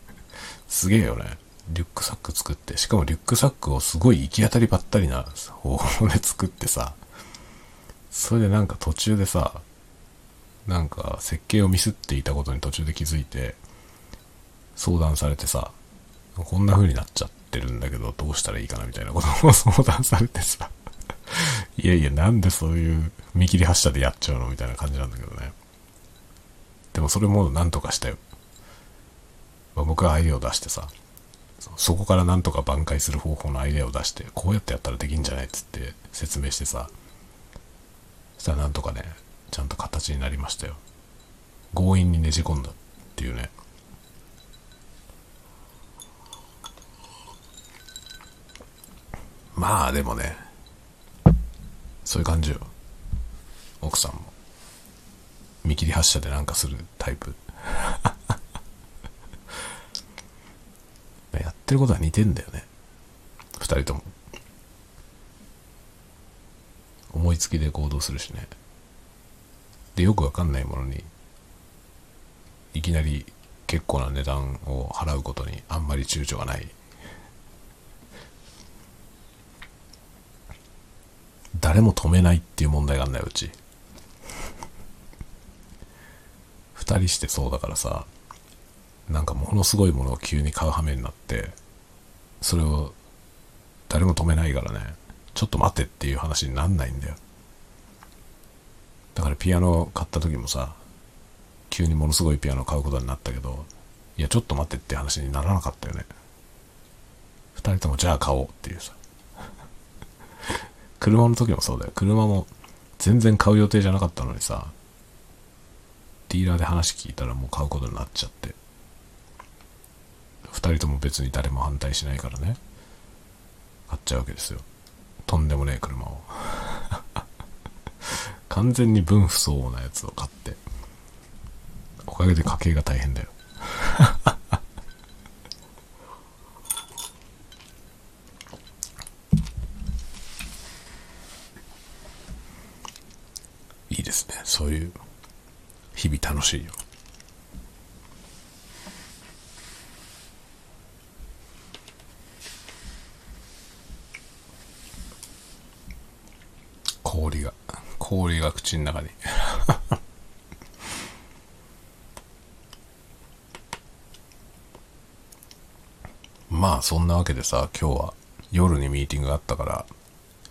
すげえよね。リュックサック作って、しかもリュックサックをすごい行き当たりばったりな方法で作ってさ、それでなんか途中でさ、なんか設計をミスっていたことに途中で気づいて、相談されてさ、こんな風になっちゃってるんだけど、どうしたらいいかなみたいなことを相談されてさ いやいや、なんでそういう見切り発車でやっちゃうのみたいな感じなんだけどね。でもそれもなんとかしたよ。まあ、僕はアイデアを出してさ、そこからなんとか挽回する方法のアイデアを出して、こうやってやったらできんじゃないっつって説明してさ、したらなんとかね、ちゃんと形になりましたよ。強引にねじ込んだっていうね。まあでもね、そういう感じよ。奥さんも。見切り発車でなんかするタイプ。やってることは似てんだよね。二人とも。思いつきで行動するしね。で、よくわかんないものに、いきなり結構な値段を払うことにあんまり躊躇がない誰も止めないっていう問題があんだよ、うち。二人してそうだからさ、なんかものすごいものを急に買う羽目になって、それを誰も止めないからね、ちょっと待てっていう話になんないんだよ。だからピアノ買った時もさ、急にものすごいピアノ買うことになったけど、いや、ちょっと待ってって話にならなかったよね。二人ともじゃあ買おうっていうさ。車の時もそうだよ。車も全然買う予定じゃなかったのにさ、ディーラーで話聞いたらもう買うことになっちゃって。二人とも別に誰も反対しないからね。買っちゃうわけですよ。とんでもねえ車を。完全に分不相応なやつを買って。おかげで家計が大変だよ いいですね。そういう日々楽しいよ氷が氷が口の中に まあそんなわけでさ今日は夜にミーティングがあったから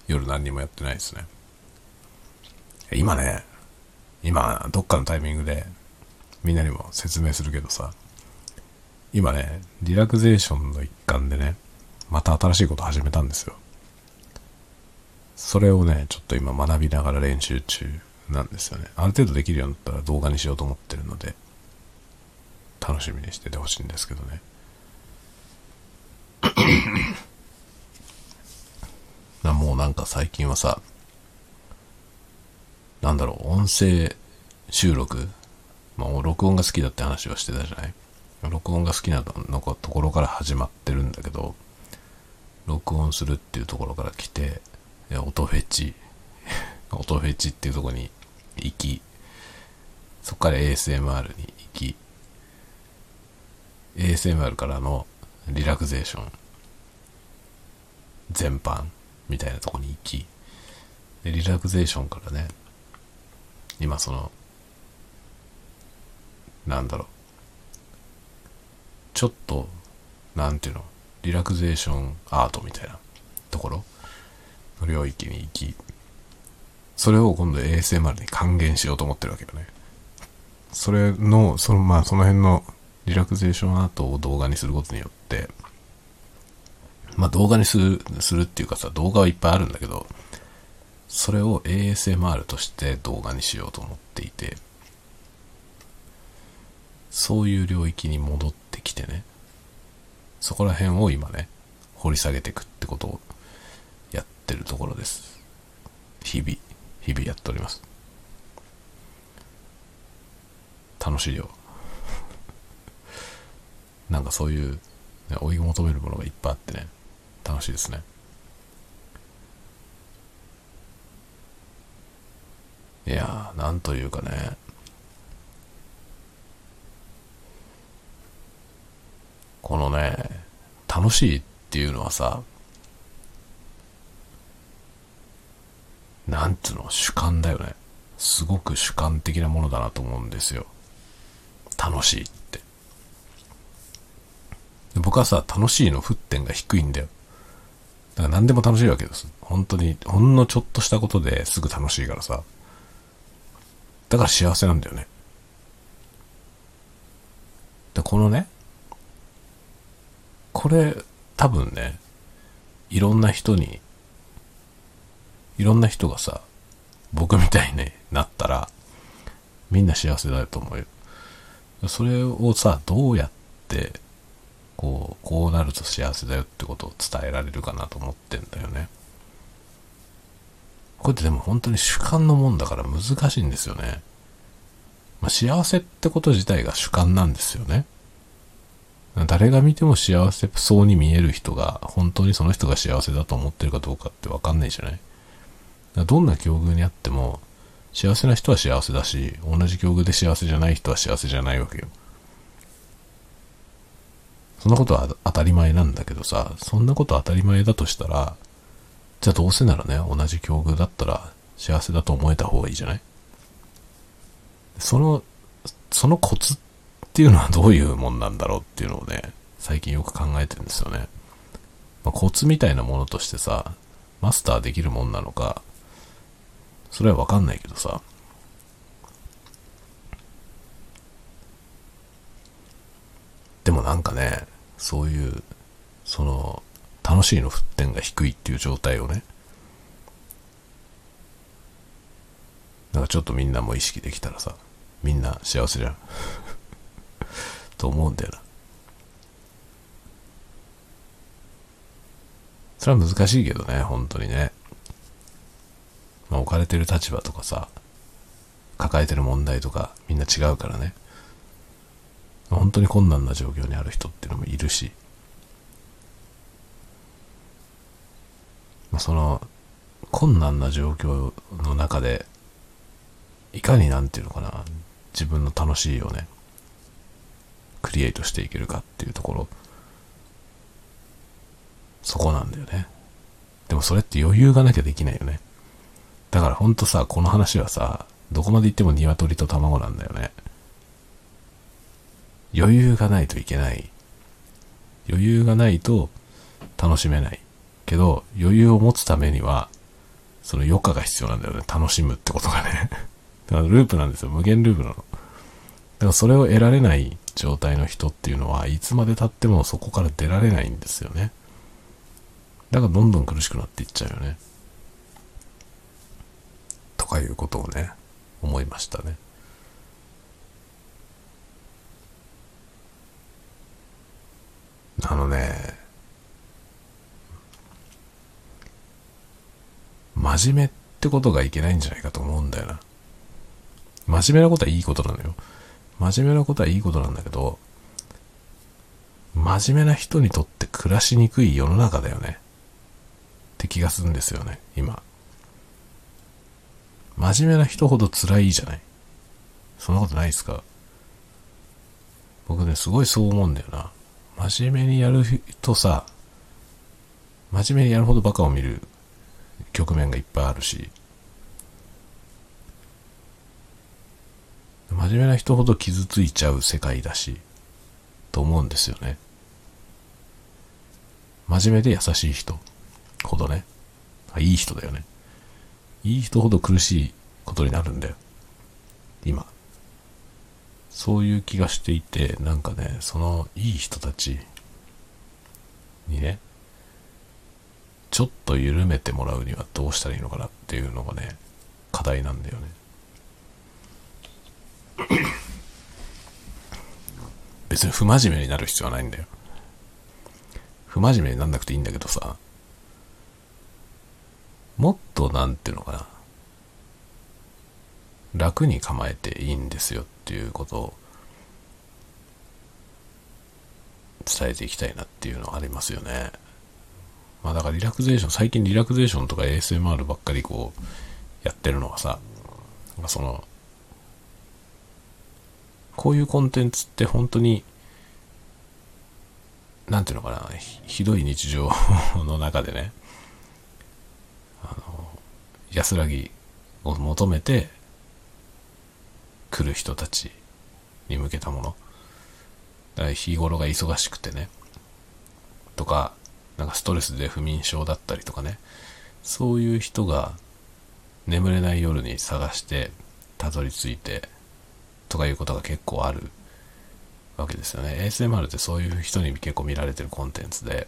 夜何にもやってないですね今ね今、どっかのタイミングでみんなにも説明するけどさ、今ね、リラクゼーションの一環でね、また新しいこと始めたんですよ。それをね、ちょっと今学びながら練習中なんですよね。ある程度できるようになったら動画にしようと思ってるので、楽しみにしててほしいんですけどね。もうなんか最近はさ、なんだろう、音声収録、まあ、録音が好きだって話はしてたじゃない？録音が好きなのところから始まってるんだけど、録音するっていうところから来て、音フェチ、音フェチっていうとこに行き、そこから ASMR に行き、ASMR からのリラクゼーション全般みたいなとこに行き、でリラクゼーションからね、今その、なんだろう、ちょっと、なんていうの、リラクゼーションアートみたいなところ領域に行き、それを今度 ASMR に還元しようと思ってるわけよね。それの、その、まあ、その辺のリラクゼーションアートを動画にすることによって、まあ動画にする、するっていうかさ、動画はいっぱいあるんだけど、それを ASMR として動画にしようと思っていて、そういう領域に戻ってきてね、そこら辺を今ね、掘り下げていくってことをってるところです。日々、日々やっております。楽しいよ。なんかそういう、ね、追い求めるものがいっぱいあってね、楽しいですね。いやー、なんというかね、このね、楽しいっていうのはさ、なんつうの、主観だよね。すごく主観的なものだなと思うんですよ。楽しいって。僕はさ、楽しいの沸点が低いんだよ。だから何でも楽しいわけです。本当に、ほんのちょっとしたことですぐ楽しいからさ。だから幸せなんだよね。で、このね、これ、多分ね、いろんな人に、いろんな人がさ、僕みたいになったら、みんな幸せだと思うよ。それをさ、どうやってこう、こうなると幸せだよってことを伝えられるかなと思ってんだよね。これってでも本当に主観のもんだから難しいんですよね。まあ、幸せってこと自体が主観なんですよね。誰が見ても幸せそうに見える人が、本当にその人が幸せだと思ってるかどうかってわかんないじゃないどんな境遇にあっても、幸せな人は幸せだし、同じ境遇で幸せじゃない人は幸せじゃないわけよ。そんなことは当たり前なんだけどさ、そんなこと当たり前だとしたら、じゃあどうせならね、同じ境遇だったら幸せだと思えた方がいいじゃない？その、そのコツっていうのはどういうもんなんだろうっていうのをね、最近よく考えてるんですよね。まあ、コツみたいなものとしてさ、マスターできるもんなのか、それはわかんないけどさ、でもなんかね、そういう、その、楽しいの沸点が低いっていう状態をね、なんかちょっとみんなも意識できたらさ、みんな幸せじゃん。と思うんだよな。それは難しいけどね、本当にね。まあ、置かれてる立場とかさ、抱えてる問題とかみんな違うからね。本当に困難な状況にある人っていうのもいるし、まあ、その困難な状況の中でいかになんていうのかな自分の楽しいをねクリエイトしていけるかっていうところ。そこなんだよね。でもそれって余裕がなきゃできないよね。だからほんとさこの話はさどこまで行っても鶏と卵なんだよね余裕がないといけない。余裕がないと楽しめない。けど、余裕を持つためには、その余暇が必要なんだよね。楽しむってことがね。だからループなんですよ。無限ループなの。だからそれを得られない状態の人っていうのは、いつまで経ってもそこから出られないんですよね。だからどんどん苦しくなっていっちゃうよね。かいうことをね、思いましたね。あのね、真面目ってことがいけないんじゃないかと思うんだよな。真面目なことはいいことなのよ。真面目なことはいいことなんだけど、真面目な人にとって暮らしにくい世の中だよね。って気がするんですよね、今。真面目な人ほど辛いじゃない？そんなことないですか？僕ね、すごいそう思うんだよな。真面目にやるとさ、真面目にやるほどバカを見る局面がいっぱいあるし、真面目な人ほど傷ついちゃう世界だし、と思うんですよね。真面目で優しい人ほどね、あいい人だよね。いい人ほど苦しいことになるんだよ。今。そういう気がしていて、なんかね、そのいい人たちにね、ちょっと緩めてもらうにはどうしたらいいのかなっていうのがね、課題なんだよね。別に不真面目になる必要はないんだよ。不真面目になんなくていいんだけどさ、もっとなんていうのかな、楽に構えていいんですよっていうことを伝えていきたいなっていうのはありますよね。まあだからリラクゼーション、最近リラクゼーションとか ASMR ばっかりこうやってるのはさま、その、こういうコンテンツって本当に、なんていうのかな、ひどい日常の中でね、安らぎを求めて来る人たちに向けたもの。だから日頃が忙しくてね、とか、なんかストレスで不眠症だったりとかね、そういう人が眠れない夜に探してたどり着いてとかいうことが結構あるわけですよね。ASMR ってそういう人に結構見られてるコンテンツで、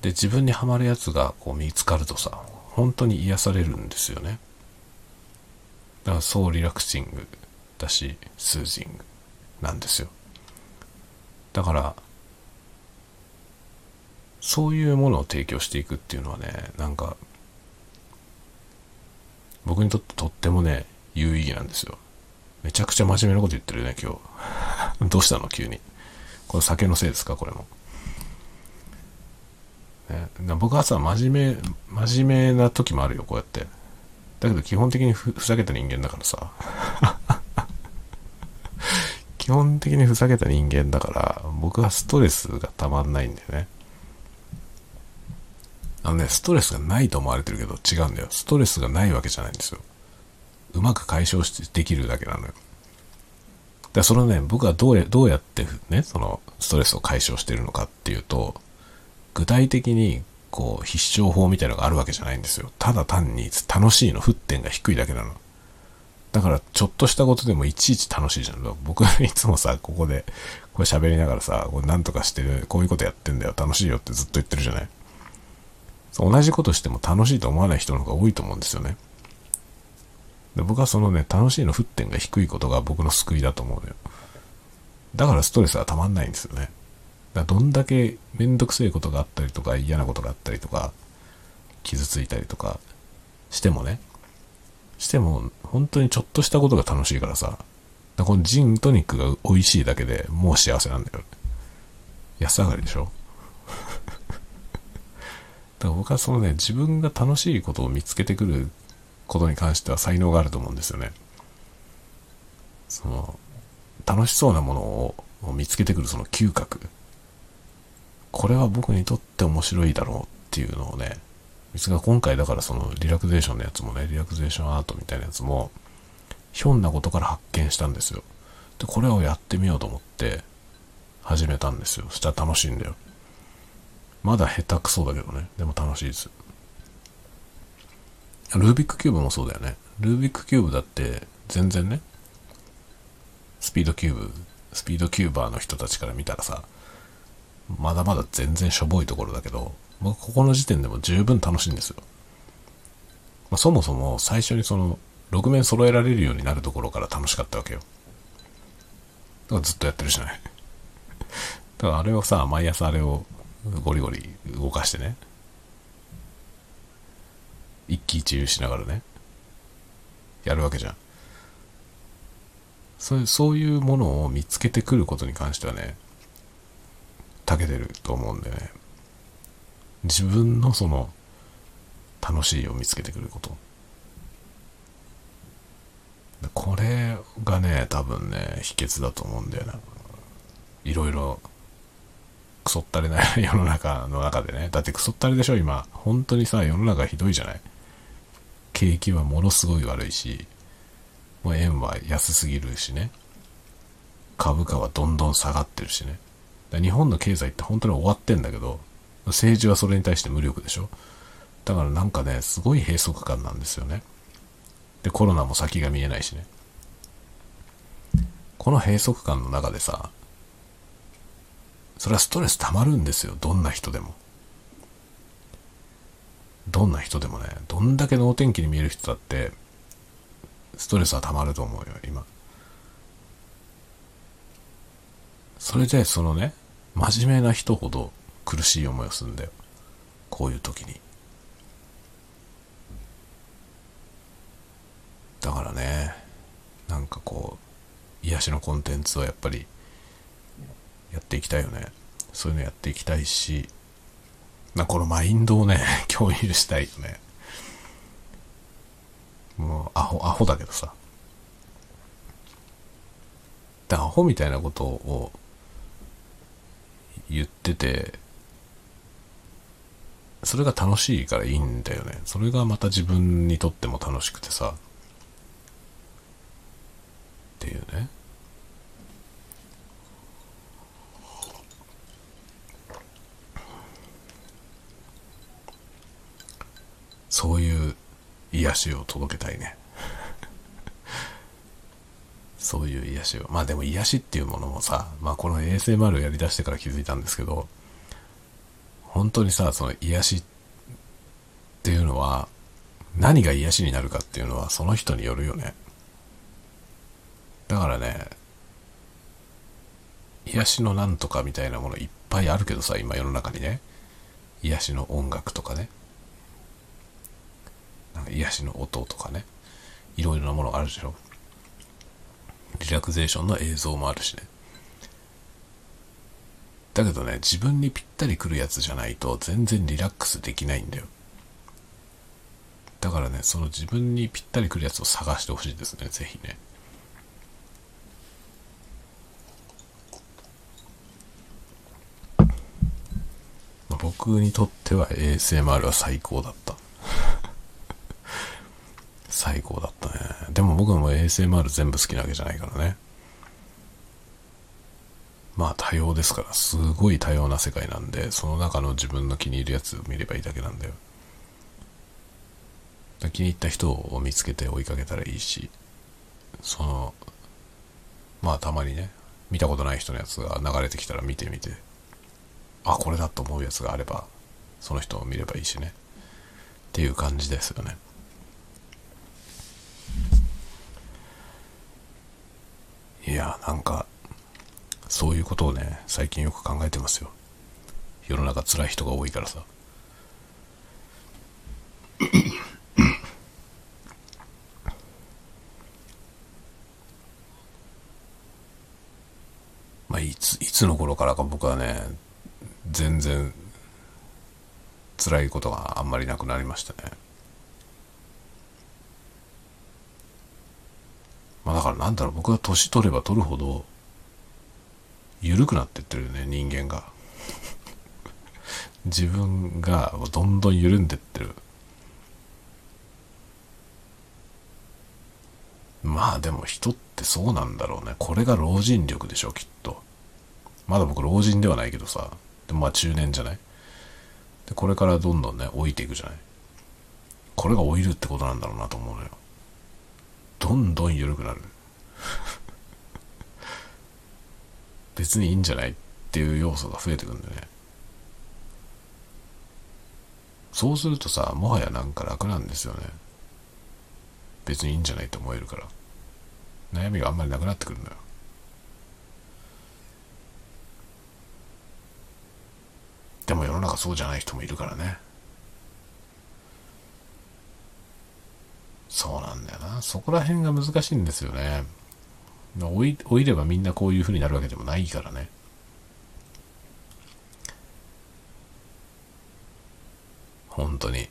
で、自分にはまるやつがこう見つかるとさ、本当に癒されるんですよね。だからそうリラクシングだし、スージングなんですよ。だから、そういうものを提供していくっていうのはね、なんか、僕にとってとってもね、有意義なんですよ。めちゃくちゃ真面目なこと言ってるね、今日。どうしたの？急に。これ酒のせいですか？これも。ね、僕はさ、真面目、真面目な時もあるよ、こうやって。だけど基本的にふざけた人間だからさ。基本的にふざけた人間だから、僕はストレスがたまんないんだよね。あのね、ストレスがないと思われてるけど違うんだよ。ストレスがないわけじゃないんですよ。うまく解消しできるだけなのよ。だからそのね、僕はどうやどうやってね、そのストレスを解消してるのかっていうと、具体的にこう必勝法みたいなのがあるわけじゃないんですよ。ただ単に楽しいの沸点が低いだけなの。だからちょっとしたことでもいちいち楽しいじゃん。僕はいつもさ、ここでこれ喋りながらさ、これなんとかしてる、こういうことやってんだよ、楽しいよってずっと言ってるじゃない。同じことしても楽しいと思わない人の方が多いと思うんですよね。で僕はそのね、楽しいの沸点が低いことが僕の救いだと思うのよ。だからストレスはたまんないんですよね。だどんだけめんどくせえことがあったりとか嫌なことがあったりとか傷ついたりとかしてもねしても本当にちょっとしたことが楽しいからさだこのジントニックが美味しいだけでもう幸せなんだよ安上がりでしょ？だから僕はそのね自分が楽しいことを見つけてくることに関しては才能があると思うんですよね。その楽しそうなものを見つけてくるその嗅覚。これは僕にとって面白いだろうっていうのをね、別が今回だからそのリラクゼーションのやつもね、リラクゼーションアートみたいなやつも、ひょんなことから発見したんですよ。で、これをやってみようと思って始めたんですよ。そしたら楽しいんだよ。まだ下手くそだけどね。でも楽しいです。ルービックキューブもそうだよね。ルービックキューブだって全然ね、スピードキューブ、スピードキューバーの人たちから見たらさ、まだまだ全然しょぼいところだけど、僕ここの時点でも十分楽しいんですよ。まあ、そもそも最初にその6面揃えられるようになるところから楽しかったわけよ。だからずっとやってるじゃない。だからあれをさ、毎朝あれをゴリゴリ動かしてね。一喜一憂しながらね。やるわけじゃん。そういうそういうものを見つけてくることに関してはね、長けてると思うんだよね。自分のその、楽しいを見つけてくること。これがね、多分ね、秘訣だと思うんだよな。いろいろ、クソったれない 世の中の中でね。だってクソったれでしょ、今。本当にさ、世の中ひどいじゃない？景気はものすごい悪いし、もう円は安すぎるしね。株価はどんどん下がってるしね。日本の経済って本当に終わってんだけど、政治はそれに対して無力でしょ。だからなんかね、すごい閉塞感なんですよね。で、コロナも先が見えないしね。この閉塞感の中でさ、それはストレス溜まるんですよ。どんな人でも。どんな人でもね、どんだけ能天気に見える人だって、ストレスは溜まると思うよ、今。それで、そのね、真面目な人ほど苦しい思いをするんだよ。こういう時に。だからねなんかこう癒しのコンテンツをやっぱりやっていきたいよねそういうのやっていきたいしなこのマインドをね 共有したいよねもうアホアホだけどさでアホみたいなことを言っててそれが楽しいからいいんだよね。それがまた自分にとっても楽しくてさ。っていうね。そういう癒しを届けたいね。そういう癒しをまあでも癒しっていうものもさまあこの ASMR をやりだしてから気づいたんですけど本当にさその癒しっていうのは何が癒しになるかっていうのはその人によるよねだからね、癒しのなんとかみたいなものいっぱいあるけどさ、今世の中にね。癒しの音楽とかね。なんか癒しの音とかね。いろいろなものがあるでしょ。リラクゼーションの映像もあるしね。だけどね、自分にぴったりくるやつじゃないと全然リラックスできないんだよ。だからね、その自分にぴったりくるやつを探してほしいですね、ぜひね。僕にとっては ASMR は最高だった。最高だった。でも僕はもう ASMR 全部好きなわけじゃないからね。まあ多様ですから、すごい多様な世界なんで、その中の自分の気に入るやつを見ればいいだけなんだよ。気に入った人を見つけて追いかけたらいいし、その、まあたまにね、見たことない人のやつが流れてきたら見てみて、あこれだと思うやつがあればその人を見ればいいしねっていう感じですよねいやなんかそういうことをね最近よく考えてますよ世の中辛い人が多いからさまあいついつの頃からか僕はね全然辛いことがあんまりなくなりましたね。まあだからなんだろう、僕が年取れば取るほど、緩くなってってるよね、人間が。自分がどんどん緩んでってる。まあでも人ってそうなんだろうね。これが老人力でしょ、きっと。まだ僕老人ではないけどさ。でまあ中年じゃない？でこれからどんどんね老いていくじゃない？これが老いるってことなんだろうなと思うのよどんどん緩くなる。別にいいんじゃないっていう要素が増えてくるんだよね。そうするとさもはやなんか楽なんですよね。別にいいんじゃないと思えるから。悩みがあんまりなくなってくるんだよ。でも世の中そうじゃない人もいるからね。そうなんだよな。そこら辺が難しいんですよね。老い老いればみんなこういう風になるわけでもないからね。本当に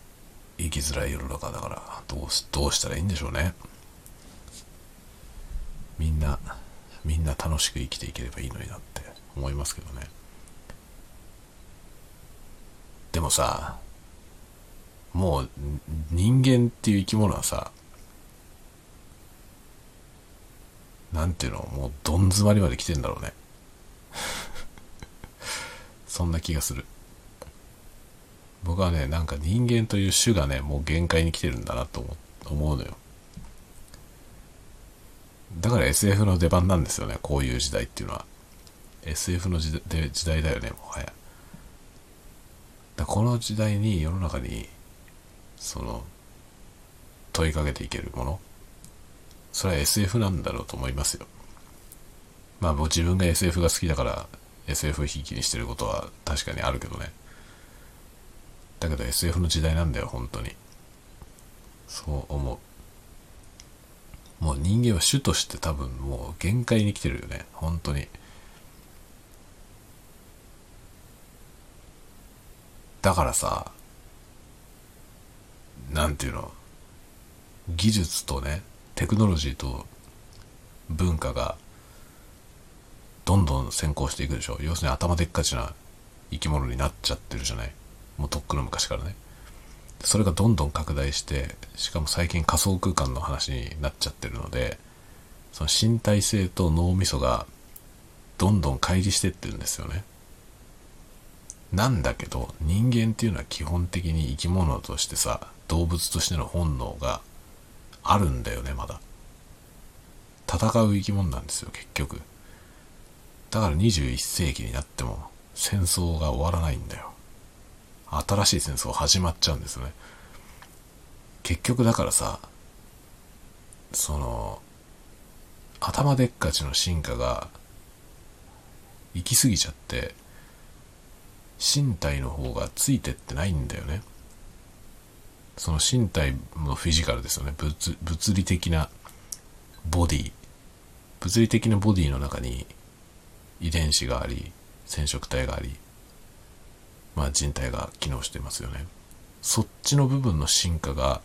生きづらい世の中だからどうしどうしたらいいんでしょうね。みんなみんな楽しく生きていければいいのになって思いますけどね。でもさもう人間っていう生き物はさなんていうのもうどん詰まりまで来てんだろうね。そんな気がする。僕はねなんか人間という種がねもう限界に来てるんだなと思うのよ。だから SF の出番なんですよねこういう時代っていうのは。SF の時代だよねもはや。だこの時代に世の中にその問いかけていけるもの。それは SF なんだろうと思いますよ。まあ僕自分が SF が好きだから SF をひいきにしてることは確かにあるけどね。だけど SF の時代なんだよ本当に。そう思う。もう人間は種として多分もう限界に来てるよね。本当に。だからさなんていうの？技術とねテクノロジーと文化がどんどん先行していくでしょ。要するに頭でっかちな生き物になっちゃってるじゃない？もうとっくの昔からね。それがどんどん拡大してしかも最近仮想空間の話になっちゃってるのでその身体性と脳みそがどんどん乖離してってるんですよね。なんだけど人間っていうのは基本的に生き物としてさ動物としての本能があるんだよねまだ。戦う生き物なんですよ結局。だから21世紀になっても戦争が終わらないんだよ。新しい戦争始まっちゃうんですよね。結局だからさその頭でっかちの進化が行き過ぎちゃって身体の方がついてってないんだよね。その身体のフィジカルですよね。物物理的なボディ。物理的なボディの中に遺伝子があり染色体がありまあ人体が機能してますよね。そっちの部分の進化が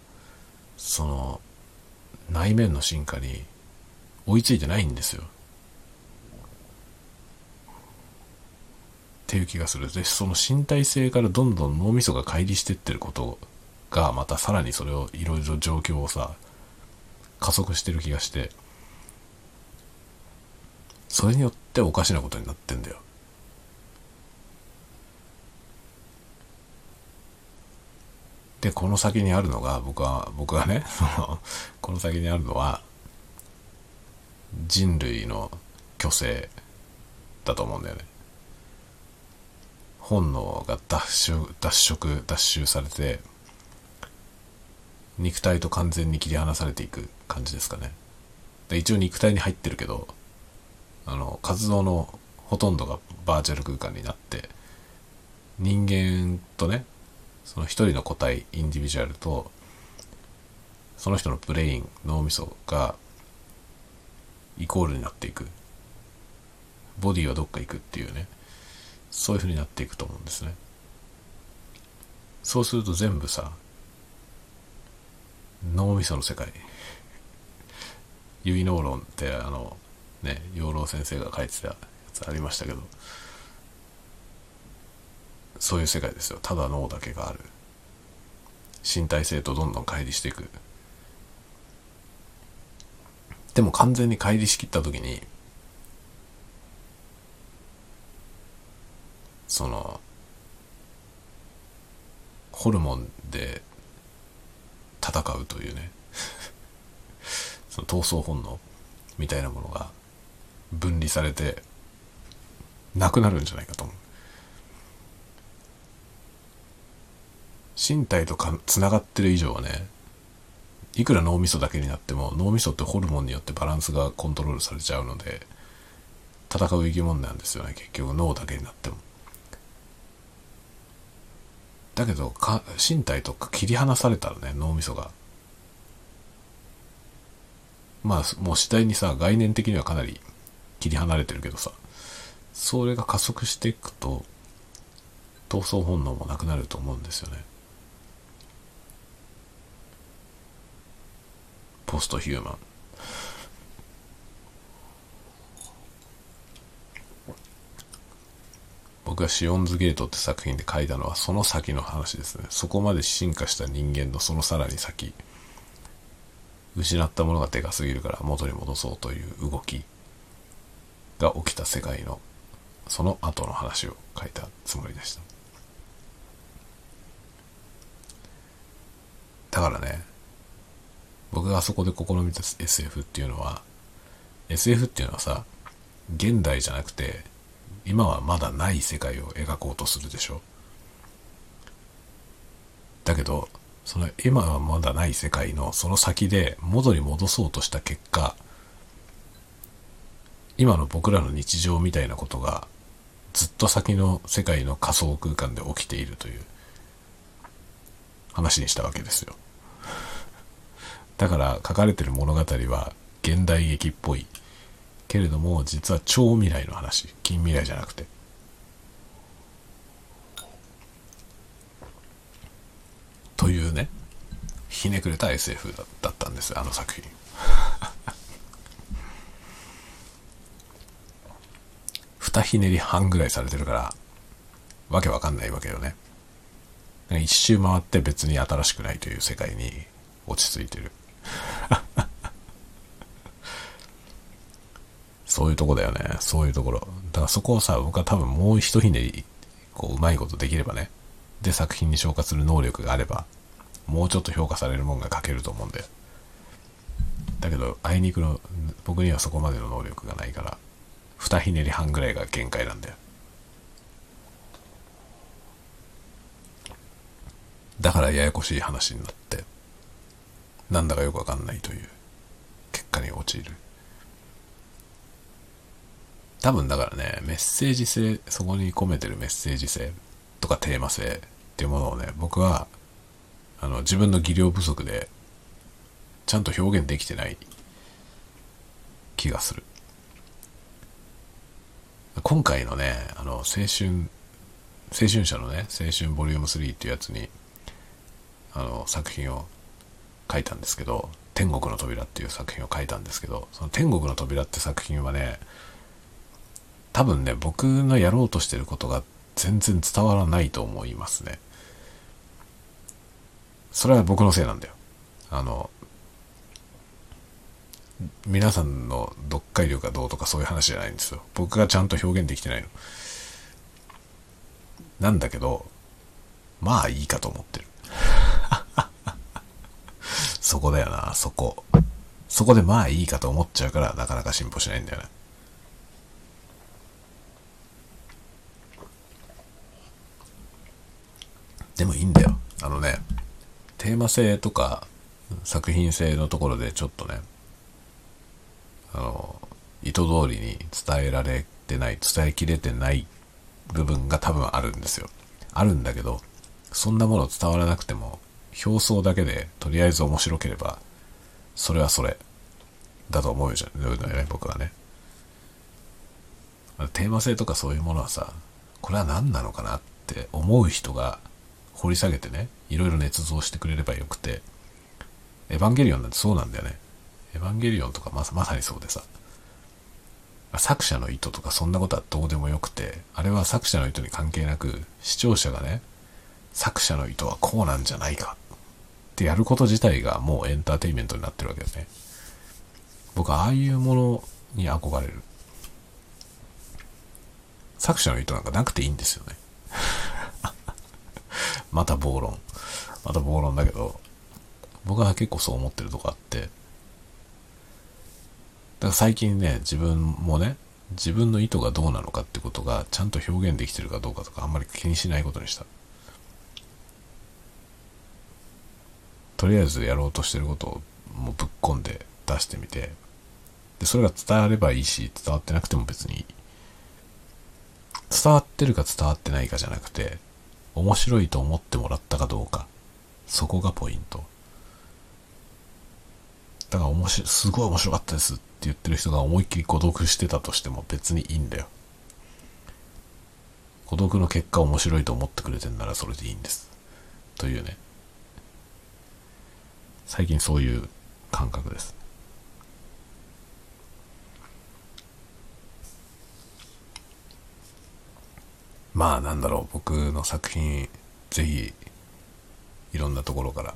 その内面の進化に追いついてないんですよ。っていう気がする。でその身体性からどんどん脳みそが乖離してってることがまたさらにそれをいろいろ状況をさ加速してる気がしてそれによっておかしなことになってんだよ。でこの先にあるのが僕は僕はね この先にあるのは人類の虚勢だと思うんだよね。本能が脱色脱色脱臭されて肉体と完全に切り離されていく感じですかね。で一応肉体に入ってるけどあの活動のほとんどがバーチャル空間になって人間とねその一人の個体インディビジュアルとその人のブレイン脳みそがイコールになっていく。ボディはどっか行くっていうね。そういう風になっていくと思うんですね。そうすると全部さ脳みその世界。結脳論ってあのね養老先生が書いてたやつありましたけどそういう世界ですよ。ただ脳だけがある。身体性とどんどん乖離していく。でも完全に乖離しきった時にそのホルモンで戦うというね。その闘争本能みたいなものが分離されてなくなるんじゃないかと思う。身体とかつながってる以上はねいくら脳みそだけになっても脳みそってホルモンによってバランスがコントロールされちゃうので戦う生き物なんですよね結局脳だけになっても。だけどか身体とか切り離されたらね脳みそが。まあもう次第にさ概念的にはかなり切り離れてるけどさ。それが加速していくと闘争本能もなくなると思うんですよね。ポストヒューマン。僕がシオンズゲートって作品で書いたのはその先の話ですね。そこまで進化した人間のそのさらに先失ったものがでかすぎるから元に戻そうという動きが起きた世界のその後の話を書いたつもりでした。だからね僕があそこで試みた SF っていうのは SF っていうのはさ現代じゃなくて今はまだない世界を描こうとするでしょ？だけどその今はまだない世界のその先で元に戻そうとした結果今の僕らの日常みたいなことがずっと先の世界の仮想空間で起きているという話にしたわけですよ。だから書かれてる物語は現代劇っぽい。けれども実は超未来の話。近未来じゃなくて。というねひねくれた SF だったんですあの作品。二ひねり半ぐらいされてるからわけわかんないわけよね。一周回って別に新しくないという世界に落ち着いてる。そういうとこだよね。そういうところ。だからそこをさ、僕は多分もう一ひねり、こう、うまいことできればね。で、作品に消化する能力があれば、もうちょっと評価されるもんが書けると思うんだよ。だけど、あいにくの、僕にはそこまでの能力がないから、二ひねり半ぐらいが限界なんだよ。だからややこしい話になって、なんだかよくわかんないという結果に陥る。多分だからね、メッセージ性、そこに込めてるメッセージ性とかテーマ性っていうものをね、僕は、あの、自分の技量不足で、ちゃんと表現できてない気がする。今回のね、あの、青春、青春社のね、青春ボリューム3っていうやつに、あの、作品を書いたんですけど、天国の扉っていう作品を書いたんですけど、その天国の扉って作品はね、多分ね、僕のやろうとしてることが全然伝わらないと思いますね。それは僕のせいなんだよ。あの、皆さんの読解力がどうとかそういう話じゃないんですよ。僕がちゃんと表現できてないの。なんだけど、まあいいかと思ってる。そこだよな、そこ。そこでまあいいかと思っちゃうからなかなか進歩しないんだよね。でもいいんだよ。あのね、テーマ性とか作品性のところでちょっとね、あの、意図通りに伝えられてない、伝えきれてない部分が多分あるんですよ。あるんだけど、そんなもの伝わらなくても、表層だけでとりあえず面白ければ、それはそれ、だと思うじゃん、ね、僕はね。テーマ性とかそういうものはさ、これは何なのかなって思う人が掘り下げてね、いろいろ捏造してくれればよくて、エヴァンゲリオンなんてそうなんだよね。エヴァンゲリオンとかままさにそうでさ、作者の意図とかそんなことはどうでもよくて、あれは作者の意図に関係なく、視聴者がね、作者の意図はこうなんじゃないかってやること自体がもうエンターテインメントになってるわけですね。僕はああいうものに憧れる。作者の意図なんかなくていいんですよね。また暴論。また暴論だけど、僕は結構そう思ってるとこあって、だから最近ね、自分もね、自分の意図がどうなのかってことがちゃんと表現できてるかどうかとかあんまり気にしないことにした。とりあえずやろうとしてることをもうぶっ込んで出してみてでそれが伝わればいいし伝わってなくても別にいい伝わってるか伝わってないかじゃなくて面白いと思ってもらったかどうか。そこがポイント。だから面白すごい面白かったですって言ってる人が思いっきり孤独してたとしても別にいいんだよ。孤独の結果面白いと思ってくれてんならそれでいいんです。というね。最近そういう感覚です。まあなんだろう僕の作品ぜひいろんなところから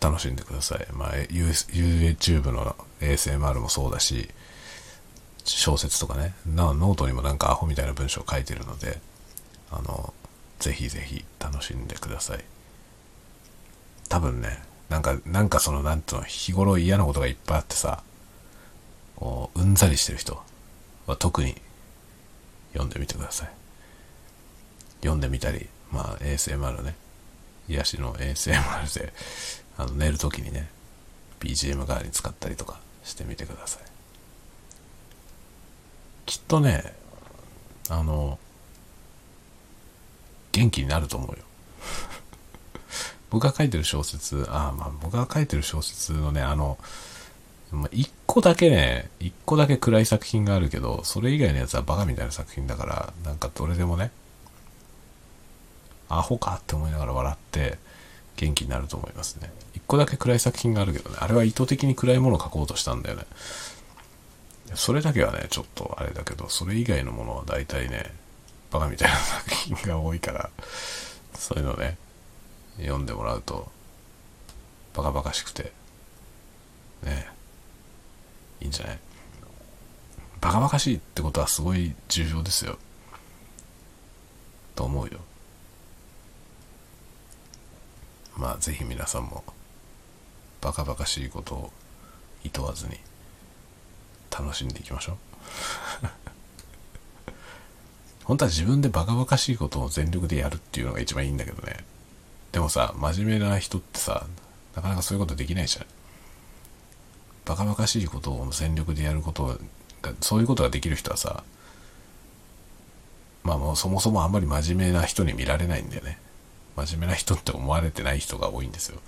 楽しんでください。まあ、YouTube の ASMR もそうだし、小説とかね、なノートにもなんかアホみたいな文章を書いてるので、あの、ぜひぜひ楽しんでください。多分ね、なんか、なんかその、なんていうの、日頃嫌なことがいっぱいあってさ、こう、うんざりしてる人は特に読んでみてください。読んでみたり、まあ ASMR ね、癒しの ASMR で、あの寝るときにね、BGM 代わりに使ったりとかしてみてください。きっとね、あの、元気になると思うよ。僕が書いてる小説、ああまあ僕が書いてる小説のね、あの、まあ、一個だけね、一個だけ暗い作品があるけど、それ以外のやつはバカみたいな作品だから、なんかどれでもね、アホかって思いながら笑って元気になると思いますね。一個だけ暗い作品があるけどね、あれは意図的に暗いものを書こうとしたんだよね。それだけはね、ちょっとあれだけど、それ以外のものは大体ね、バカみたいな作品が多いから、そういうのね、読んでもらうと、バカバカしくて、ね、いいんじゃない？バカバカしいってことはすごい重要ですよ。と思うよ。まあぜひ皆さんもバカバカしいことをいとわずに楽しんでいきましょう 本当は自分でバカバカしいことを全力でやるっていうのが一番いいんだけどねでもさ真面目な人ってさなかなかそういうことできないじゃんバカバカしいことを全力でやることがそういうことができる人はさまあもうそもそもあんまり真面目な人に見られないんだよね。真面目な人って思われてない人が多いんですよ。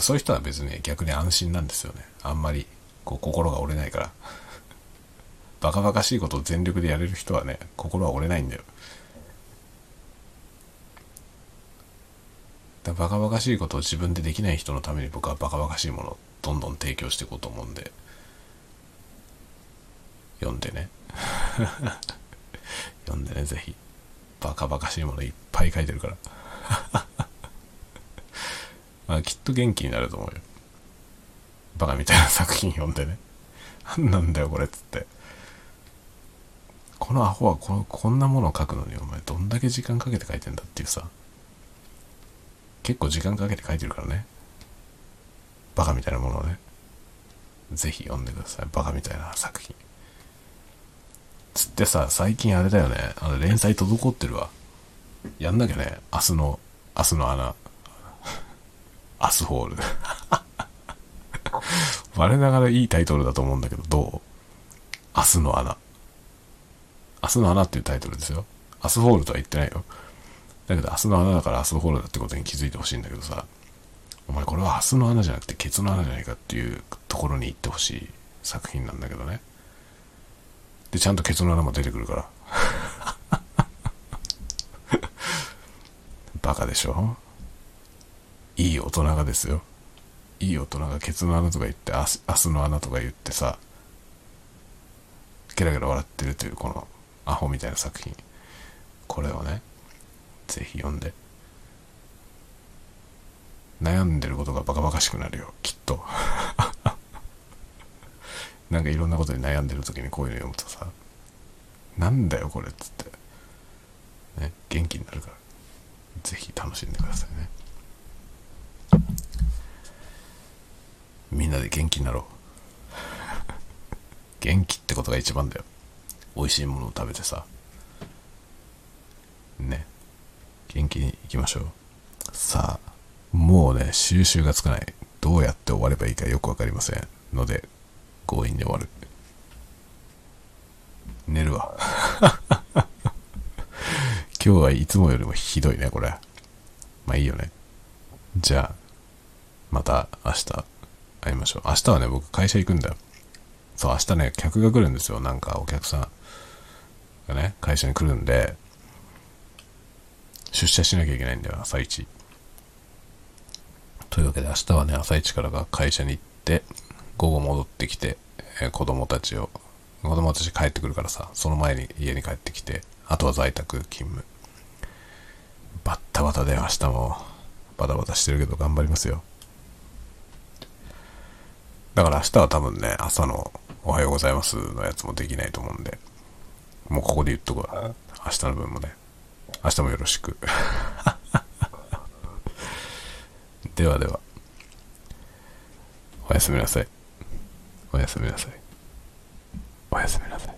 そういう人は別に逆に安心なんですよね。あんまりこう心が折れないから。バカバカしいことを全力でやれる人はね心は折れないんだよだバカバカしいことを自分でできない人のために僕はバカバカしいものをどんどん提供していこうと思うんで。読んでね。読んでねぜひ。バカバカしいものいっぱい書いてるから。まあきっと元気になると思うよ。バカみたいな作品読んでね。何なんだよこれっつって。このアホはここんなものを書くのにお前どんだけ時間かけて書いてんだっていうさ。結構時間かけて書いてるからね。バカみたいなものをね。ぜひ読んでください。バカみたいな作品。つってさ、最近あれだよね。あの、連載滞ってるわ。やんなきゃね。明日の、明日の穴。アスホール。我ながらいいタイトルだと思うんだけど、どう？明日の穴。明日の穴っていうタイトルですよ。アスホールとは言ってないよ。だけど、明日の穴だから明日のホールだってことに気づいてほしいんだけどさ、お前これは明日の穴じゃなくてケツの穴じゃないかっていうところに行ってほしい作品なんだけどね。で、ちゃんとケツの穴も出てくるから。バカでしょ？いい大人がですよ。いい大人がケツの穴とか言って、明日の穴とか言ってさ、ゲラゲラ笑ってるというこのアホみたいな作品。これをね、ぜひ読んで。悩んでることがバカバカしくなるよ。きっと。なんかいろんなことに悩んでる時にこういうの読むとさなんだよこれっつって。ね元気になるから。ぜひ楽しんでくださいね。みんなで元気になろう。元気ってことが一番だよ。美味しいものを食べてさ。ね。元気に行きましょう。さあ、もうね、収集がつかない。どうやって終わればいいかよくわかりません。ので、強引に終わる。寝るわ。今日はいつもよりもひどいね、これ。まあいいよね。じゃあ、また明日会いましょう。明日はね、僕会社行くんだよ。そう、明日ね、客が来るんですよ。なんかお客さんがね、会社に来るんで、出社しなきゃいけないんだよ、朝一。というわけで明日はね、朝一からが会社に行って、午後戻ってきて、えー子供たちを、子供たち帰ってくるからさ、その前に家に帰ってきて、あとは在宅勤務。バッタバタで明日もバタバタしてるけど頑張りますよ。だから明日は多分ね、朝のおはようございますのやつもできないと思うんで、もうここで言っとくわ。明日の分もね。明日もよろしく。ではでは。おやすみなさい。おやすみなさい。おやすみなさい。